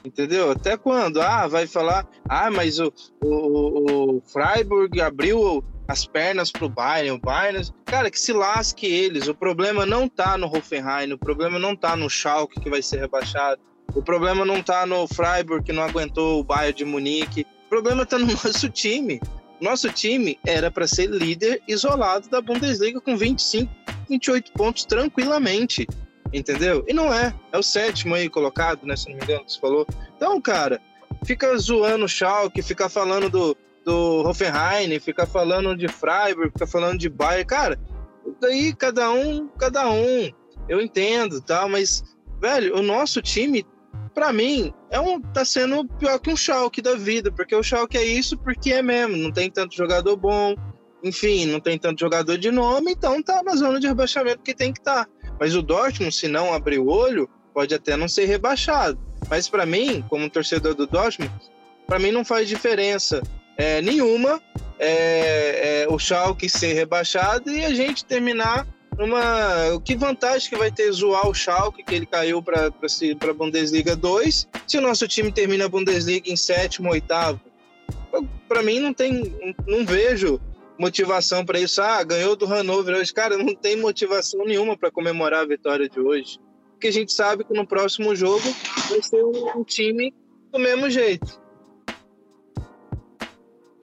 Entendeu? Até quando? Ah, vai falar, ah, mas o, o, o Freiburg abriu as pernas pro Bayern, o Bayern, cara, que se lasque eles. O problema não tá no Hoffenheim, o problema não tá no Schalke que vai ser rebaixado. O problema não tá no Freiburg que não aguentou o Bayern de Munique. O problema tá no [LAUGHS] nosso time. Nosso time era para ser líder isolado da Bundesliga com 25, 28 pontos tranquilamente. Entendeu? E não é. É o sétimo aí colocado, né? Se não me engano, que você falou. Então, cara, fica zoando o Schalke, fica falando do, do Hoffenheim, fica falando de Freiburg, fica falando de Bayern. Cara, daí cada um, cada um. Eu entendo, tá? Mas, velho, o nosso time, pra mim, é um, tá sendo pior que um Schalke da vida, porque o Schalke é isso porque é mesmo. Não tem tanto jogador bom, enfim, não tem tanto jogador de nome, então tá na zona de rebaixamento que tem que estar. Tá. Mas o Dortmund, se não abrir o olho, pode até não ser rebaixado. Mas para mim, como torcedor do Dortmund, para mim não faz diferença é, nenhuma é, é, o Schalke ser rebaixado e a gente terminar numa. Que vantagem que vai ter zoar o Schalke, que ele caiu para a Bundesliga 2, se o nosso time termina a Bundesliga em sétimo, oitavo? Para mim não tem. Não vejo motivação para isso. Ah, ganhou do Hannover hoje. Cara, não tem motivação nenhuma para comemorar a vitória de hoje. Porque a gente sabe que no próximo jogo vai ser um time do mesmo jeito.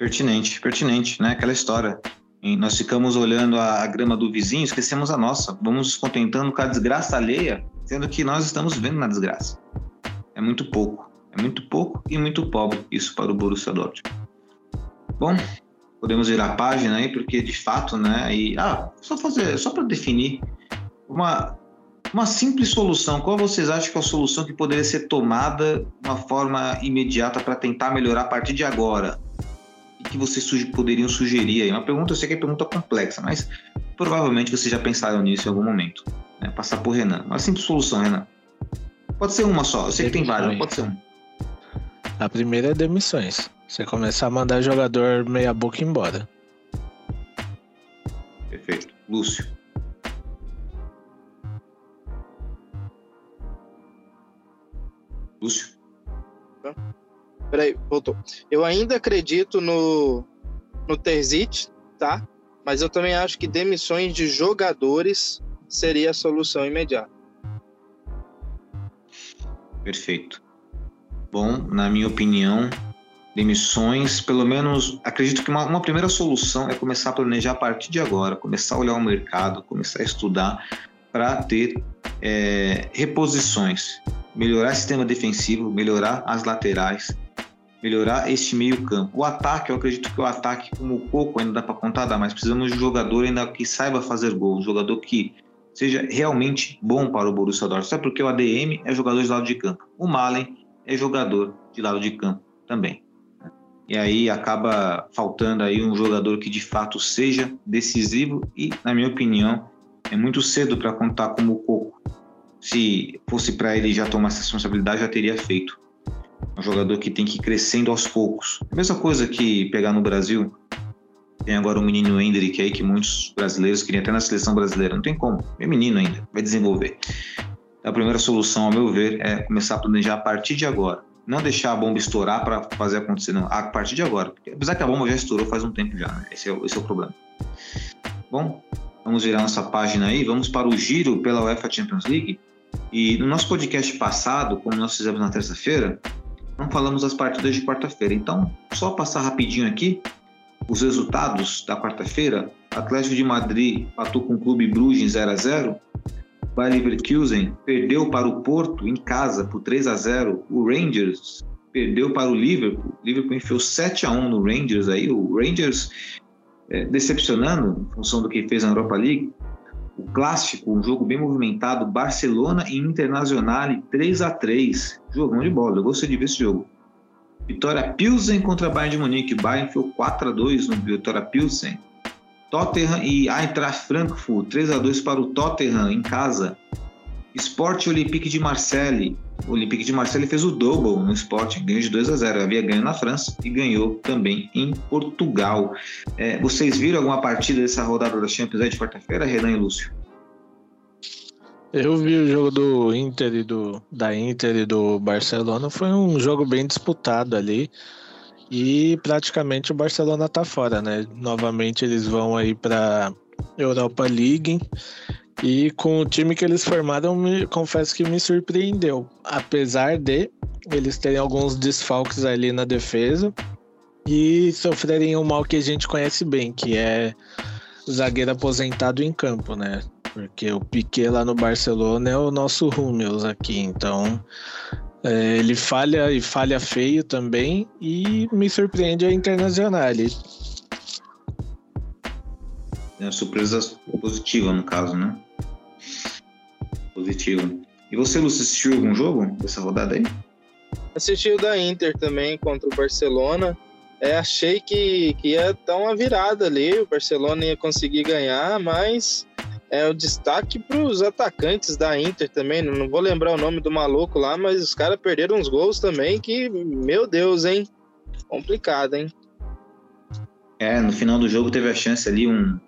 Pertinente, pertinente, né? Aquela história. E nós ficamos olhando a, a grama do vizinho, esquecemos a nossa. Vamos nos contentando com a desgraça alheia, sendo que nós estamos vendo na desgraça. É muito pouco. É muito pouco e muito pobre isso para o Borussia Dortmund. Bom, podemos virar a página aí, porque de fato, né? E, ah, só fazer, só para definir uma, uma simples solução. Qual vocês acham que é a solução que poderia ser tomada de uma forma imediata para tentar melhorar a partir de agora? E que vocês suge poderiam sugerir aí? Uma pergunta, eu sei que é pergunta complexa, mas provavelmente vocês já pensaram nisso em algum momento. Né? Passar por Renan. Uma simples solução, Renan. Pode ser uma só. Eu sei que tem várias, mas pode ser uma. A primeira é demissões. Você começar a mandar jogador meia boca embora. Perfeito. Lúcio. Lúcio. Peraí, voltou. Eu ainda acredito no, no Terzic, tá? Mas eu também acho que demissões de jogadores seria a solução imediata. Perfeito. Bom, na minha opinião, demissões, pelo menos, acredito que uma, uma, primeira solução é começar a planejar a partir de agora, começar a olhar o mercado, começar a estudar para ter é, reposições, melhorar o sistema defensivo, melhorar as laterais, melhorar este meio campo. O ataque, eu acredito que o ataque, como pouco ainda dá para contar, dá, mas precisamos de um jogador ainda que saiba fazer gol, um jogador que seja realmente bom para o Borussia Dortmund, sabe porque o ADM é jogador de lado de campo, o Malen é jogador de lado de campo também. E aí acaba faltando aí um jogador que de fato seja decisivo e, na minha opinião, É muito cedo para contar como o Coco. Se fosse para ele já tomar essa responsabilidade, já teria feito. Um jogador que tem que ir crescendo aos poucos. Mesma coisa que pegar no Brasil. Tem agora o menino Hendrick aí, que muitos brasileiros queriam até na seleção brasileira. Não tem como. É menino ainda, vai desenvolver. A primeira solução, ao meu ver, é começar a planejar a partir de agora. Não deixar a bomba estourar para fazer acontecer, não. A partir de agora. Apesar que a bomba já estourou faz um tempo já, né? Esse é, esse é o problema. Bom, vamos virar nossa página aí. Vamos para o giro pela UEFA Champions League. E no nosso podcast passado, como nós fizemos na terça-feira, não falamos das partidas de quarta-feira. Então, só passar rapidinho aqui os resultados da quarta-feira. Atlético de Madrid empatou com o Clube Bruges em 0 a 0 Bayer Leverkusen perdeu para o Porto em casa por 3 a 0 O Rangers perdeu para o Liverpool. O Liverpool enfiou 7 a 1 no Rangers aí. O Rangers é, decepcionando em função do que fez na Europa League. O clássico, um jogo bem movimentado, Barcelona e Internacional 3 a 3 Jogão de bola, eu gostei de ver esse jogo. Vitória Pilsen contra Bayern de Munique. Bayern enfiou 4 a 2 no Vitória Pilsen. Tottenham e Eintracht Frankfurt, 3 a 2 para o Tottenham em casa. Sport Olympique de Marseille. O Olympique de Marseille fez o double no Sport, ganhou de 2 a 0. Havia ganho na França e ganhou também em Portugal. É, vocês viram alguma partida dessa rodada da Champions de quarta-feira, Renan e Lúcio? Eu vi o jogo do Inter e do, da Inter e do Barcelona. Foi um jogo bem disputado ali. E praticamente o Barcelona tá fora, né? Novamente eles vão aí para Europa League. E com o time que eles formaram, me, confesso que me surpreendeu. Apesar de eles terem alguns desfalques ali na defesa e sofrerem um mal que a gente conhece bem, que é zagueiro aposentado em campo, né? Porque o Piquet lá no Barcelona é o nosso Hummels aqui, então é, ele falha e falha feio também e me surpreende a Internacional. É uma surpresa positiva no caso, né? Positiva. E você, Lúcio, assistiu algum jogo dessa rodada aí? Assisti o da Inter também contra o Barcelona. É, achei que, que ia dar uma virada ali, o Barcelona ia conseguir ganhar, mas é o destaque para os atacantes da Inter também. Não vou lembrar o nome do maluco lá, mas os caras perderam uns gols também que, meu Deus, hein? Complicado, hein? É, no final do jogo teve a chance ali um,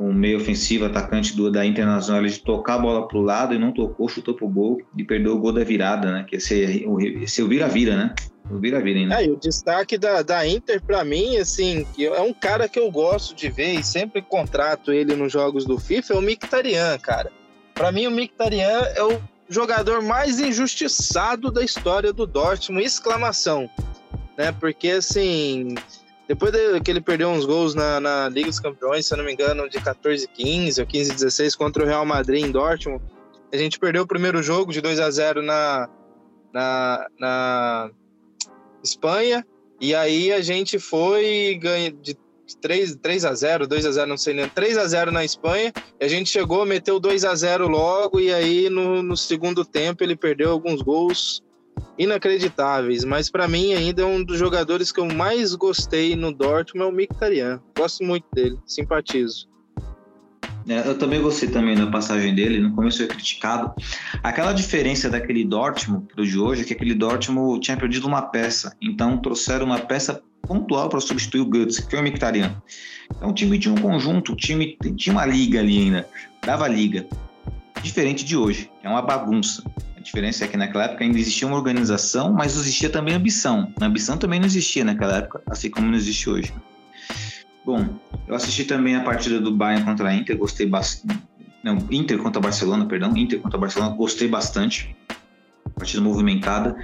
um meio ofensivo, atacante do, da Internacional, de tocar a bola para o lado e não tocou, chutou pro gol e perdeu o gol da virada, né? Que esse, esse o vira-vira, né? O vira-vira ainda. É, e o destaque da, da Inter, para mim, assim, é um cara que eu gosto de ver e sempre contrato ele nos jogos do FIFA, é o Mictarian, cara. Para mim, o Mictarian é o jogador mais injustiçado da história do Dortmund, exclamação. Né? Porque, assim, depois de, que ele perdeu uns gols na, na Liga dos Campeões, se eu não me engano, de 14 15 ou 15 16 contra o Real Madrid em Dortmund, a gente perdeu o primeiro jogo de 2 a 0 na, na, na Espanha, e aí a gente foi ganha de 3, 3 a 0 2 a 0 não sei nem, 3 a 0 na Espanha, a gente chegou, meteu 2 a 0 logo, e aí no, no segundo tempo ele perdeu alguns gols inacreditáveis, mas para mim ainda é um dos jogadores que eu mais gostei no Dortmund é o Mkhitaryan. Gosto muito dele, simpatizo. É, eu também gostei também da passagem dele, no começo foi criticado. Aquela diferença daquele Dortmund pro de hoje é que aquele Dortmund tinha perdido uma peça, então trouxeram uma peça pontual para substituir o Guts, que foi o Mkhitaryan. Então o time tinha um conjunto, o time tinha uma liga ali ainda, dava liga. Diferente de hoje, é uma bagunça. A diferença é que naquela época ainda existia uma organização, mas existia também ambição. A ambição também não existia naquela época, assim como não existe hoje. Bom, eu assisti também a partida do Bayern contra a Inter, gostei bastante. Não, Inter contra Barcelona, perdão. Inter contra Barcelona, gostei bastante. Partida movimentada.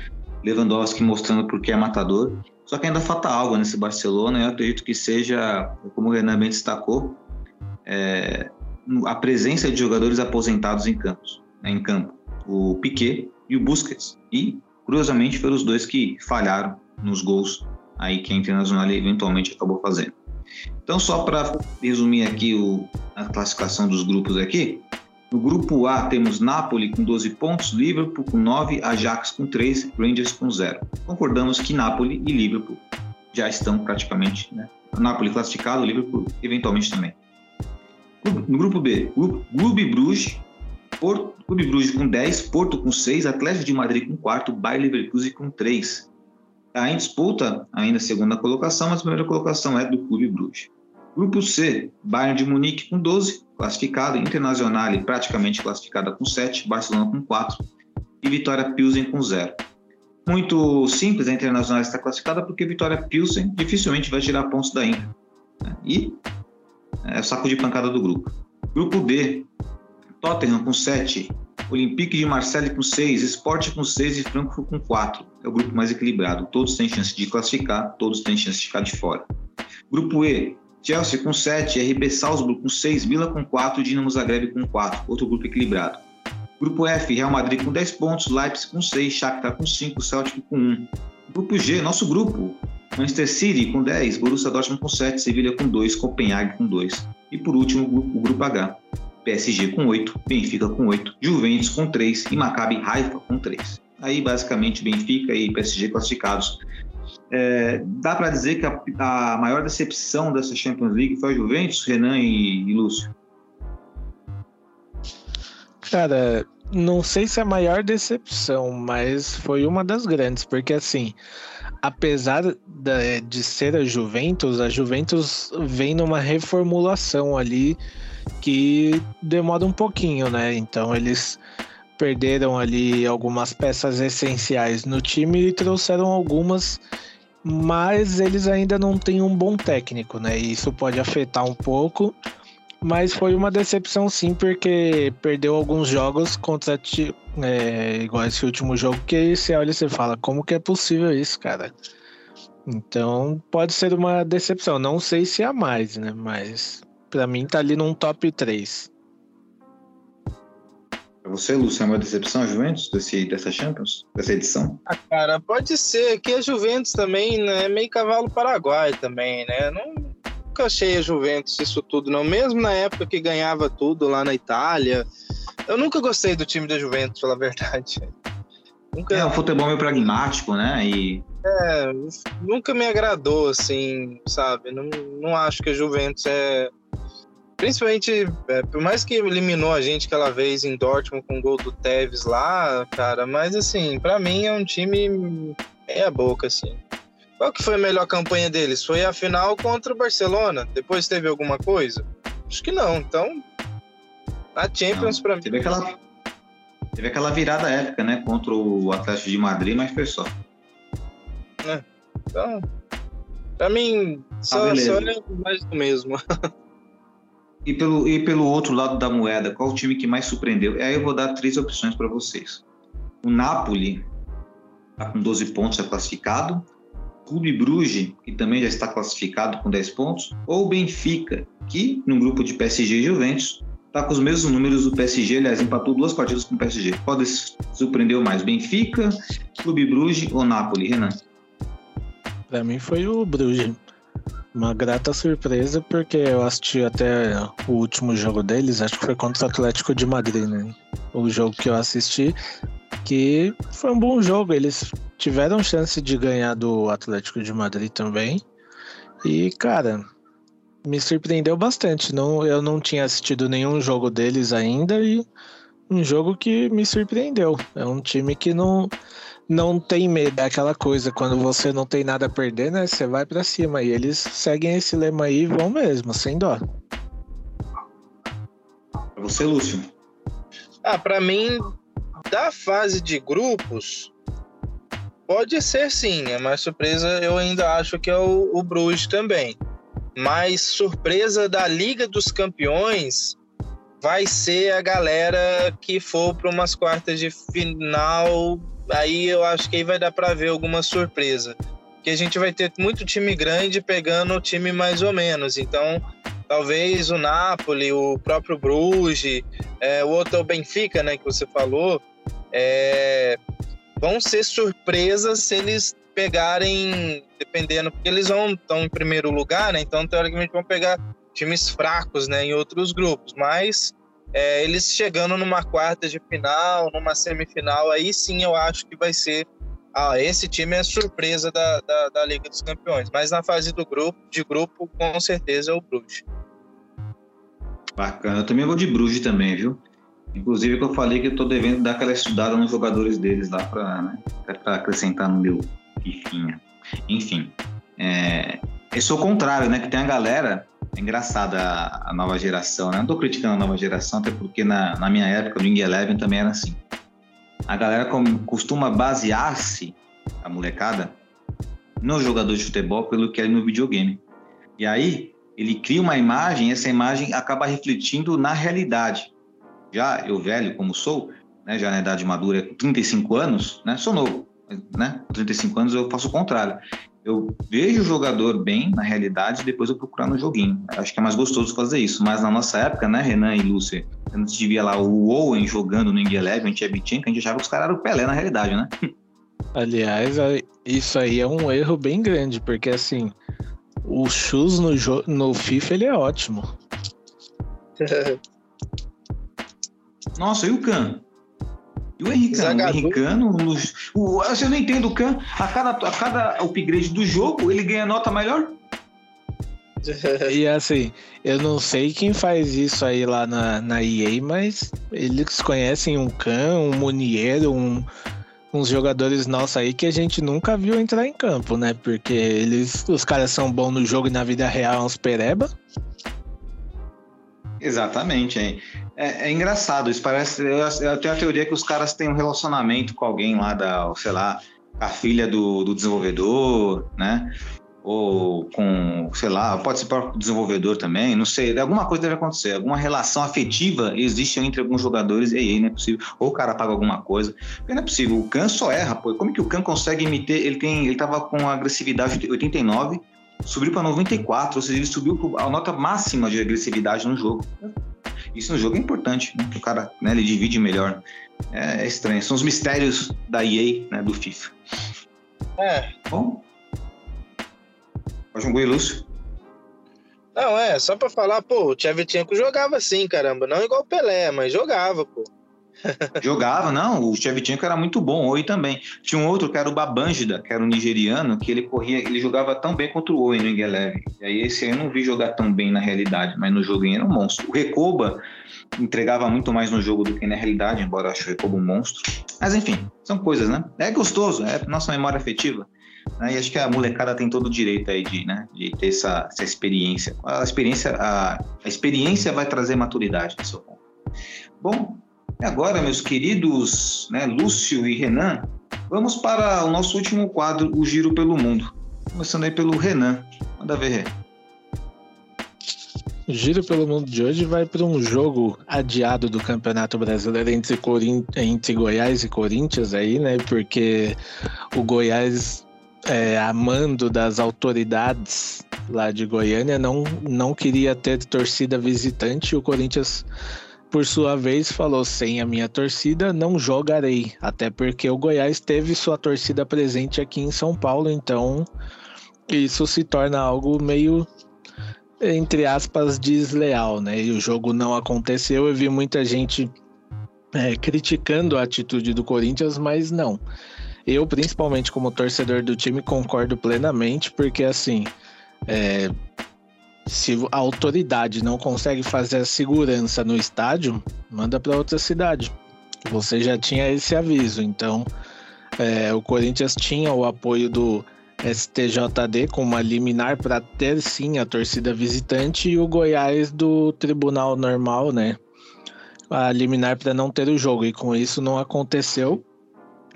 Lewandowski mostrando porque é matador. Só que ainda falta algo nesse Barcelona. Eu acredito que seja, como o Renan bem destacou, é, a presença de jogadores aposentados em campos, né, em campo. O Piquet e o Busquets. E, curiosamente, foram os dois que falharam nos gols aí que a Internacional eventualmente acabou fazendo. Então, só para resumir aqui o, a classificação dos grupos aqui, no grupo A temos Napoli com 12 pontos, Liverpool com 9, Ajax com 3, Rangers com 0. Concordamos que Napoli e Liverpool já estão praticamente, né? Napoli classificado, Liverpool eventualmente também. No grupo B, Clube Bruges, Porto, Clube Bruges com 10, Porto com 6, Atlético de Madrid com 4, Bayer Leverkusen com 3. Está em disputa ainda a segunda colocação, mas a primeira colocação é do Clube Bruges. Grupo C, Bayern de Munique com 12, classificado, Internacional praticamente classificada com 7, Barcelona com 4 e Vitória Pilsen com 0. Muito simples, a Internacional está classificada porque Vitória Pilsen dificilmente vai tirar pontos da Inter. Né? E é o saco de pancada do grupo. Grupo D, Tottenham com 7, Olympique de Marseille com 6, Sport com 6 e Frankfurt com 4. É o grupo mais equilibrado. Todos têm chance de classificar, todos têm chance de ficar de fora. Grupo E, Chelsea com 7, RB Salzburg com 6, Milan com 4 e Dinamo Zagreb com 4. Outro grupo equilibrado. Grupo F, Real Madrid com 10 pontos, Leipzig com 6, Shakhtar com 5, Celtic com 1. Grupo G, nosso grupo, Manchester City com 10, Borussia Dortmund com 7, Sevilha com 2, Copenhague com 2. E por último, o grupo H, PSG com 8, Benfica com 8, Juventus com 3 e Maccabi Haifa com 3. Aí, basicamente, Benfica e PSG classificados. É, dá para dizer que a, a, maior decepção dessa Champions League foi a Juventus, Renan e, e Lúcio? Cara, não sei se é a maior decepção, mas foi uma das grandes, porque assim, apesar de ser a Juventus, a Juventus vem numa reformulação ali que demora um pouquinho, né? Então eles perderam ali algumas peças essenciais no time e trouxeram algumas, mas eles ainda não têm um bom técnico, né? E isso pode afetar um pouco. Mas foi uma decepção sim, porque perdeu alguns jogos contra é, igual esse último jogo, que você olha e você fala, como que é possível isso, cara? Então pode ser uma decepção. Não sei se há mais, né? Mas para mim tá ali num top 3. Pra você, Lúcio, é uma decepção a Juventus desse, dessa Champions, dessa edição? Ah, cara, pode ser. Que a Juventus também né, é meio cavalo paraguai também, né? Não, nunca achei a Juventus isso tudo, não. Mesmo na época que ganhava tudo lá na Itália. Eu nunca gostei do time da Juventus, pela verdade. Nunca... É, o futebol meio pragmático, né? E... É, nunca me agradou, assim, sabe? Não, não acho que a Juventus é Principalmente, é, por mais que eliminou a gente aquela vez em Dortmund com o gol do Tevez lá, cara, mas assim, para mim é um time meia boca, assim. Qual que foi a melhor campanha deles? Foi a final contra o Barcelona? Depois teve alguma coisa? Acho que não. Então, a Champions para mim. Teve aquela, teve aquela virada épica, né? Contra o Atlético de Madrid, mas foi só. É, então, para mim, só, ah, só é mais do mesmo. [LAUGHS] E pelo, e pelo outro lado da moeda, qual o time que mais surpreendeu? Aí eu vou dar três opções para vocês. O Napoli está com 12 pontos, é classificado. Clube Bruges, que também já está classificado com 10 pontos. Ou Benfica, que no grupo de PSG e Juventus está com os mesmos números do PSG, aliás, empatou duas partidas com o PSG. Qual desses surpreendeu mais? Benfica, Clube Bruges ou Napoli, Renan? Para mim foi o Bruges. Uma grata surpresa, porque eu assisti até o último jogo deles, acho que foi contra o Atlético de Madrid, né? O jogo que eu assisti, que foi um bom jogo. Eles tiveram chance de ganhar do Atlético de Madrid também. E, cara, me surpreendeu bastante. Não, eu não tinha assistido nenhum jogo deles ainda e um jogo que me surpreendeu. É um time que não não tem medo, é aquela coisa, quando você não tem nada a perder, né? Você vai para cima. E eles seguem esse lema aí e vão mesmo, sem dó. Pra você, Lúcio. Ah, para mim, da fase de grupos, pode ser sim. A mais surpresa eu ainda acho que é o, o Bruges também. Mas surpresa da Liga dos Campeões vai ser a galera que for para umas quartas de final aí eu acho que aí vai dar para ver alguma surpresa. Que a gente vai ter muito time grande pegando o time mais ou menos. Então, talvez o Napoli, o próprio Bruges, é, o outro é o Benfica, né, que você falou, é, vão ser surpresas se eles pegarem, dependendo, porque eles vão estão em primeiro lugar, né? Então, teoricamente, vão pegar times fracos, né, em outros grupos. Mas é, eles chegando numa quarta de final, numa semifinal, aí sim eu acho que vai ser. Ah, esse time é surpresa da, da, da Liga dos Campeões. Mas na fase do grupo, de grupo, com certeza é o Bruges. Bacana. Eu também vou de Bruges também, viu? Inclusive que eu falei que eu tô devendo dar aquela estudada nos jogadores deles lá para né, pra acrescentar no meu fifinha. Enfim, é, eu sou o contrário, né? Que tem a galera, é engraçada a, nova geração, né? Não tô criticando a nova geração, até porque na, na minha época, do Wing Eleven também era assim. A galera costuma basear-se, a molecada, no jogador de futebol pelo que é no videogame. E aí, ele cria uma imagem, essa imagem acaba refletindo na realidade. Já eu velho como sou, né, já na idade madura, 35 anos, né, sou novo, né, com 35 anos eu faço o contrário. Eu vejo o jogador bem na realidade e depois eu procurar no joguinho. Acho que é mais gostoso fazer isso. Mas na nossa época, né, Renan e Lúcia, a gente via lá o Owen jogando no Ing Eleven, a gente tinha que a gente achava que os caras eram o Pelé na realidade, né? [LAUGHS] Aliás, isso aí é um erro bem grande, porque assim, o Shoes no, no FIFA ele é ótimo. [LAUGHS] Nossa, e o Khan? E o Henricano? O Henricano, o, eu não entendo o Khan. A cada, a cada upgrade do jogo, ele ganha nota melhor? [LAUGHS] e assim, eu não sei quem faz isso aí lá na, na EA, mas eles conhecem um Khan, um Munier, um, uns jogadores nossos aí que a gente nunca viu entrar em campo, né? Porque eles, os caras são bons no jogo e na vida real, uns pereba. Exatamente, é, é, é, engraçado. Isso parece. Eu, eu, tenho a teoria que os caras têm um relacionamento com alguém lá da, sei lá, a filha do, do desenvolvedor, né? Ou com, sei lá, pode ser para o desenvolvedor também, não sei. Alguma coisa deve acontecer, alguma relação afetiva existe entre alguns jogadores e aí não é possível. Ou o cara paga alguma coisa. Porque não é possível. O Khan só erra, pô. Como que o Khan consegue emitir? Ele tem, ele tava com agressividade de 89 subiu para 94, ou seja, ele subiu a nota máxima de agressividade no jogo. Isso no jogo é importante, né? o cara né, ele divide melhor. É, é estranho, são os mistérios da EA, né, do FIFA. É. Bom, pode um goi, Lúcio. Não, é, só pra falar, pô, o Tchevchenko jogava assim, caramba, não igual o Pelé, mas jogava, pô. Jogava, não, o Shevchenko era muito bom, Oi também. Tinha um outro que era o Babangida, que era um nigeriano, que ele corria, ele jogava tão bem contra o Oi no Ingeleve. E aí esse aí eu não vi jogar tão bem na realidade, mas no joguinho era um monstro. O Recoba entregava muito mais no jogo do que na realidade, embora eu ache o Recoba um monstro. Mas enfim, são coisas, né? É gostoso, é nossa memória afetiva. Né? E acho que a molecada tem todo o direito aí de, né, de ter essa, essa experiência. A experiência, a, a experiência vai trazer maturidade, ponto. Bom, e agora, meus queridos né, Lúcio e Renan, vamos para o nosso último quadro, o Giro pelo Mundo. Começando aí pelo Renan. Manda ver, Renan. Giro pelo Mundo de hoje vai para um jogo adiado do Campeonato Brasileiro entre, Corin... entre Goiás e Corinthians aí, né? Porque o Goiás, é, amando das autoridades lá de Goiânia, não, não queria ter torcida visitante e o Corinthians por sua vez, falou: sem a minha torcida, não jogarei. Até porque o Goiás teve sua torcida presente aqui em São Paulo, então isso se torna algo meio, entre aspas, desleal, né? E o jogo não aconteceu. Eu vi muita gente é, criticando a atitude do Corinthians, mas não. Eu, principalmente como torcedor do time, concordo plenamente, porque assim. É, se a autoridade não consegue fazer a segurança no estádio, manda para outra cidade. Você já tinha esse aviso, então é, o Corinthians tinha o apoio do STJD com uma liminar para ter sim a torcida visitante e o Goiás do Tribunal Normal, né? A liminar para não ter o jogo e com isso não aconteceu.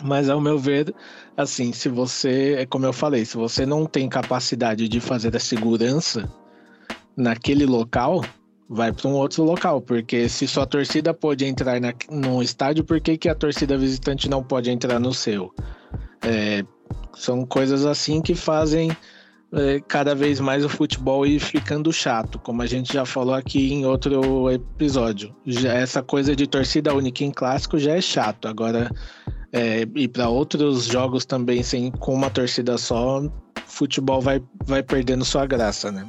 Mas ao meu ver, assim, se você, é como eu falei, se você não tem capacidade de fazer a segurança naquele local, vai para um outro local, porque se sua torcida pode entrar na, num estádio, por que, que a torcida visitante não pode entrar no seu? É, são coisas assim que fazem é, cada vez mais o futebol ir ficando chato, como a gente já falou aqui em outro episódio. Já, essa coisa de torcida única em clássico já é chato, agora é, ir para outros jogos também sem com uma torcida só, futebol vai, vai perdendo sua graça, né?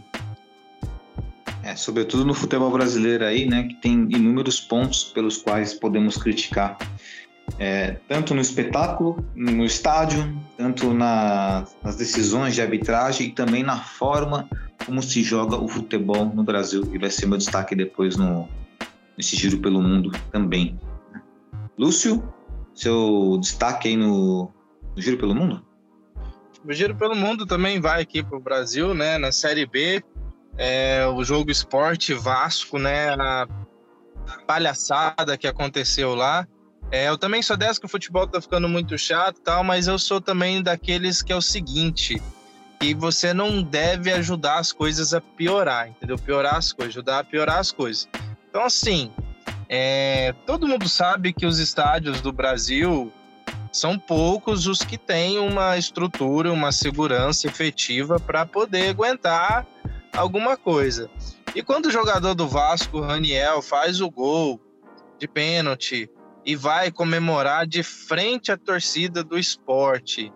É, sobretudo no futebol brasileiro aí, né, que tem inúmeros pontos pelos quais podemos criticar. É, tanto no espetáculo, no estádio, tanto na, nas decisões de arbitragem e também na forma como se joga o futebol no Brasil e vai ser meu destaque depois no nesse giro pelo mundo também. Lúcio, seu destaque aí no, no giro pelo mundo? O giro pelo mundo também vai aqui para o Brasil, né? Na Série B, é, o jogo Esporte Vasco, né? A palhaçada que aconteceu lá. É, eu também sou dessa que o futebol tá ficando muito chato tal, mas eu sou também daqueles que é o seguinte, que você não deve ajudar as coisas a piorar, entendeu? Piorar as coisas, ajudar a piorar as coisas. Então, assim, é, todo mundo sabe que os estádios do Brasil são poucos os que têm uma estrutura, uma segurança efetiva para poder aguentar alguma coisa. E quando o jogador do Vasco, Raniel, faz o gol de pênalti e vai comemorar de frente à torcida do esporte,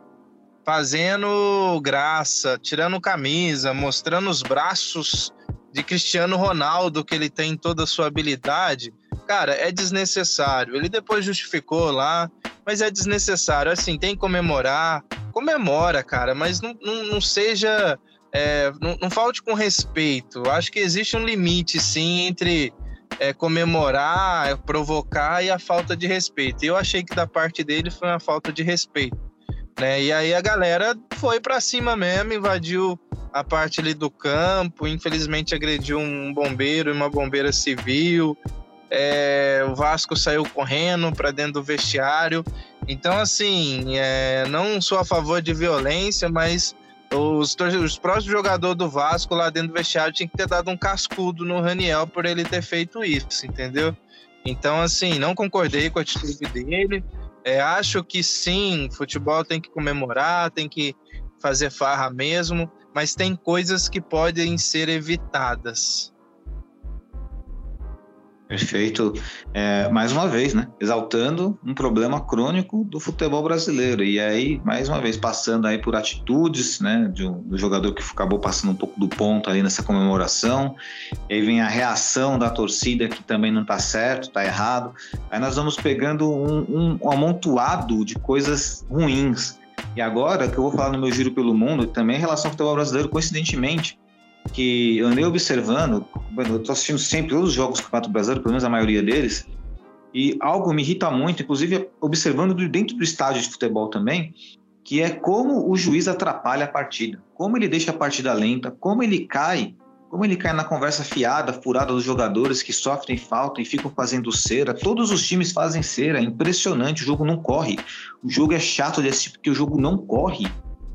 fazendo graça, tirando camisa, mostrando os braços de Cristiano Ronaldo que ele tem toda a sua habilidade, cara, é desnecessário. Ele depois justificou lá, mas é desnecessário. Assim, tem que comemorar, comemora, cara, mas não, não, não seja. É, não, não, falte com respeito. Acho que existe um limite, sim, entre é, comemorar, provocar e a falta de respeito. Eu achei que da parte dele foi uma falta de respeito. Né? E aí a galera foi para cima mesmo, invadiu a parte ali do campo, infelizmente agrediu um bombeiro e uma bombeira civil. É, o Vasco saiu correndo para dentro do vestiário. Então, assim, é, não sou a favor de violência, mas os, os próximos jogadores do Vasco lá dentro do vestiário tinham que ter dado um cascudo no Raniel por ele ter feito isso, entendeu? Então, assim, não concordei com a atitude dele. É, acho que sim, futebol tem que comemorar, tem que fazer farra mesmo, mas tem coisas que podem ser evitadas. Perfeito. É, mais uma vez, né? Exaltando um problema crônico do futebol brasileiro. E aí, mais uma vez, passando aí por atitudes, né? Um, do jogador que acabou passando um pouco do ponto ali nessa comemoração. E aí vem a reação da torcida que também não tá certo, tá errado. Aí nós vamos pegando um, um amontoado de coisas ruins. E agora, que eu vou falar no meu giro pelo mundo, também em relação ao futebol brasileiro, coincidentemente, que eu andei observando, eu estou assistindo sempre todos os jogos do Campeonato Brasileiro, pelo menos a maioria deles, e algo me irrita muito, inclusive observando dentro do estádio de futebol também, que é como o juiz atrapalha a partida, como ele deixa a partida lenta, como ele cai, como ele cai na conversa fiada, furada dos jogadores que sofrem falta e ficam fazendo cera. Todos os times fazem cera, é impressionante, o jogo não corre. O jogo é chato de assistir porque o jogo não corre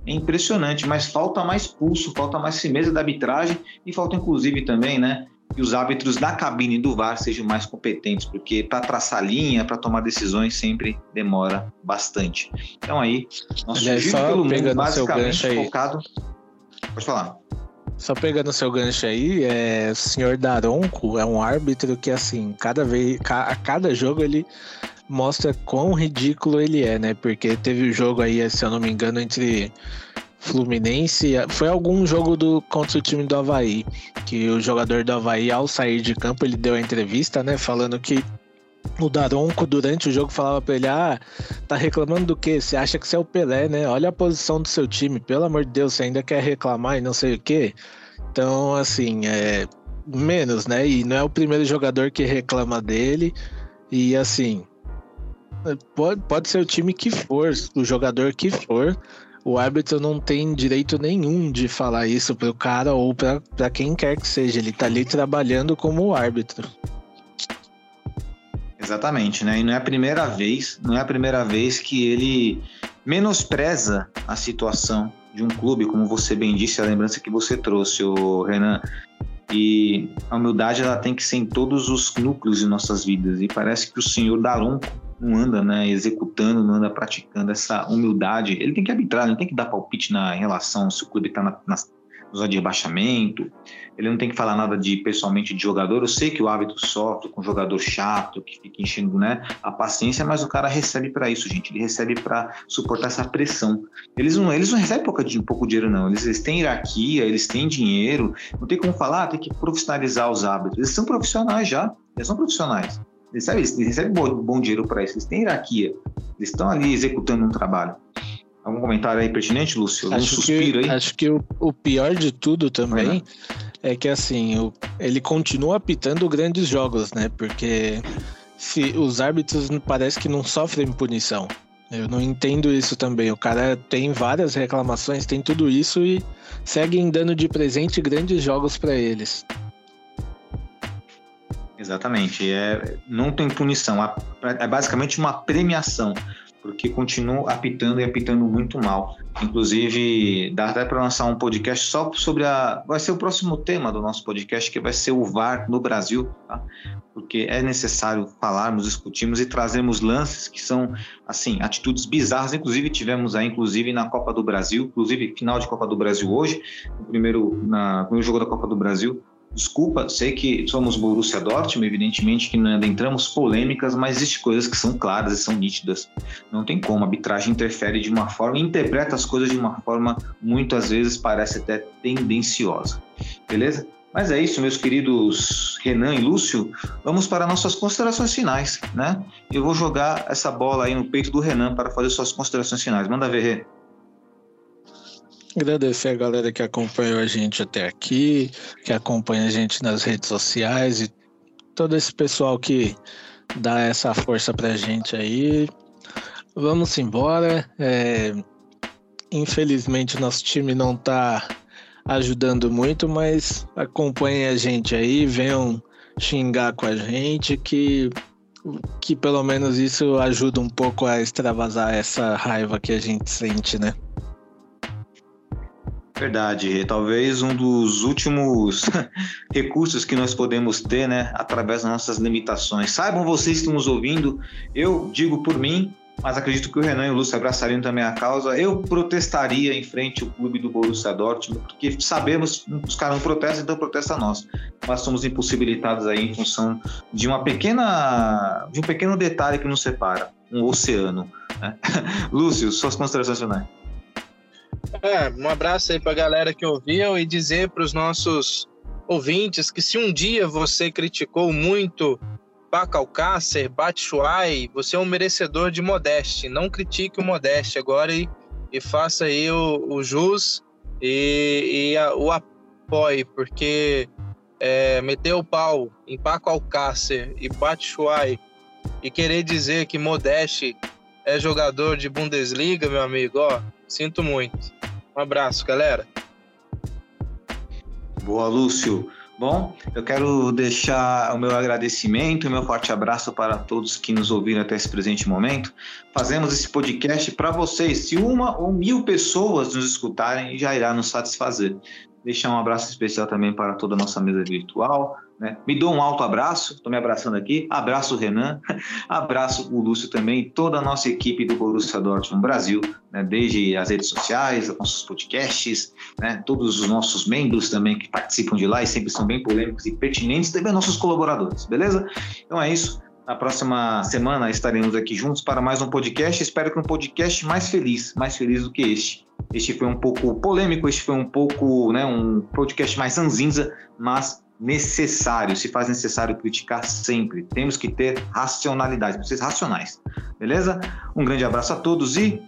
é impressionante, mas falta mais pulso, falta mais firmeza da arbitragem e falta inclusive também, né, que os árbitros da cabine do VAR sejam mais competentes, porque para traçar linha, para tomar decisões sempre demora bastante. Então aí, nosso Aliás, giro pelo mundo basicamente focado. Pode falar. Só pegando seu gancho aí, é, o senhor Daronco é um árbitro que, assim, cada vez, a cada jogo ele mostra quão ridículo ele é, né? Porque teve o jogo aí, se eu não me engano, entre Fluminense. Foi algum jogo do contra o time do Havaí. Que o jogador do Havaí, ao sair de campo, ele deu a entrevista, né? Falando que o Daronco, durante o jogo, falava pra ele: Ah, tá reclamando do quê? Você acha que você é o Pelé, né? Olha a posição do seu time, pelo amor de Deus, você ainda quer reclamar e não sei o quê. Então, assim, é menos, né? E não é o primeiro jogador que reclama dele. E assim, Pode, pode ser o time que for, o jogador que for. O árbitro não tem direito nenhum de falar isso pro cara ou para quem quer que seja. Ele tá ali trabalhando como árbitro. Exatamente, né? E não é a primeira vez, não é a primeira vez que ele menospreza a situação de um clube, como você bem disse, a lembrança que você trouxe, o Renan. E a humildade ela tem que ser em todos os núcleos de nossas vidas. E parece que o senhor Dalunco não anda né, executando, não anda praticando essa humildade. Ele tem que arbitrar, ele tem que dar palpite na relação se o clube está na, na zona de rebaixamento. Ele não tem que falar nada de pessoalmente de jogador. Eu sei que o árbitro sofre com jogador chato que fica enchendo né, a paciência, mas o cara recebe para isso, gente. Ele recebe para suportar essa pressão. Eles não, eles não recebem pouco, pouco dinheiro, não. Eles, eles têm hierarquia, eles têm dinheiro. Não tem como falar, tem que profissionalizar os árbitros. Eles são profissionais já. Eles são profissionais. Eles, sabe, eles recebem bom, bom dinheiro para isso, eles têm hierarquia, eles estão ali executando um trabalho. Algum comentário aí pertinente, Lúcio? Acho suspiro que, aí? acho que o, o pior de tudo também lá. é que assim, o- ele continua apitando grandes jogos, né? Porque se os árbitros parece que não sofrem punição. Eu não entendo isso também. O cara tem várias reclamações, tem tudo isso e seguem dando de presente grandes jogos pra eles. Exatamente. É, não tem punição. É basicamente uma premiação, porque continua apitando e apitando muito mal. Inclusive, dá até para lançar um podcast só sobre a. Vai ser o próximo tema do nosso podcast, que vai ser o VAR no Brasil, tá? Porque é necessário falarmos, discutirmos e trazermos lances que são, assim, atitudes bizarras. Inclusive, tivemos aí, inclusive, na Copa do Brasil, inclusive, final de Copa do Brasil hoje, no primeiro, na, no primeiro jogo da Copa do Brasil, Desculpa, sei que somos Borussia Dortmund, evidentemente que não adentramos polêmicas, mas existem coisas que são claras e são nítidas. Não tem como, a arbitragem interfere de uma forma, interpreta as coisas de uma forma, muitas vezes parece até tendenciosa. Beleza? Mas é isso, meus queridos Renan e Lúcio. Vamos para nossas considerações finais, né? Eu vou jogar essa bola aí no peito do Renan para fazer suas considerações finais. Manda ver, Rê. Agradecer a galera que acompanhou a gente até aqui, que acompanha a gente nas redes sociais e todo esse pessoal que dá essa força pra gente aí. Vamos embora. É, Infelizmente nosso time não tá ajudando muito, mas acompanhem a gente aí, venham xingar com a gente que que pelo menos isso ajuda um pouco a extravasar essa raiva que a gente sente, né? Verdade, talvez um dos últimos [LAUGHS] recursos que nós podemos ter, né, através das nossas limitações. Saibam vocês que estão nos ouvindo, eu digo por mim, mas acredito que o Renan e o Lúcio abraçariam também a causa. Eu protestaria em frente ao clube do Borussia Dortmund, porque sabemos que os caras não protestam, então protesta nós. Nós somos impossibilitados aí em função de uma pequena, de um pequeno detalhe que nos separa, um oceano. Né? [LAUGHS] Lúcio, suas considerações finais. É, um abraço aí pra galera que ouviu e dizer para os nossos ouvintes que se um dia você criticou muito Baca Alcácer, Batshuayi, você é um merecedor de Modeste. Não critique o Modeste agora e, e faça aí o, o jus e, e a- o apoie, porque é, meter o pau em Paco Alcácer e Batshuayi e querer dizer que Modeste é jogador de Bundesliga, meu amigo, ó, sinto muito. Um abraço, galera. Boa, Lúcio. Bom, eu quero deixar o meu agradecimento e o meu forte abraço para todos que nos ouviram até esse presente momento. Fazemos esse podcast para vocês. Se uma ou mil pessoas nos escutarem, já irá nos satisfazer. Deixar um abraço especial também para toda a nossa mesa virtual. Né? Me dou um alto abraço, estou me abraçando aqui. Abraço o Renan, [LAUGHS] abraço o Lúcio também toda a nossa equipe do Borussia Dortmund Brasil, né? desde as redes sociais, os nossos podcasts, né? todos os nossos membros também que participam de lá e sempre são bem polêmicos e pertinentes, também nossos colaboradores, beleza? Então é isso. Na próxima semana estaremos aqui juntos para mais um podcast. Espero que um podcast mais feliz, mais feliz do que este. Este foi um pouco polêmico, este foi um pouco, né, um podcast mais ranzinza, mas necessário. Se faz necessário criticar sempre. Temos que ter racionalidade, vocês racionais. Beleza? Um grande abraço a todos e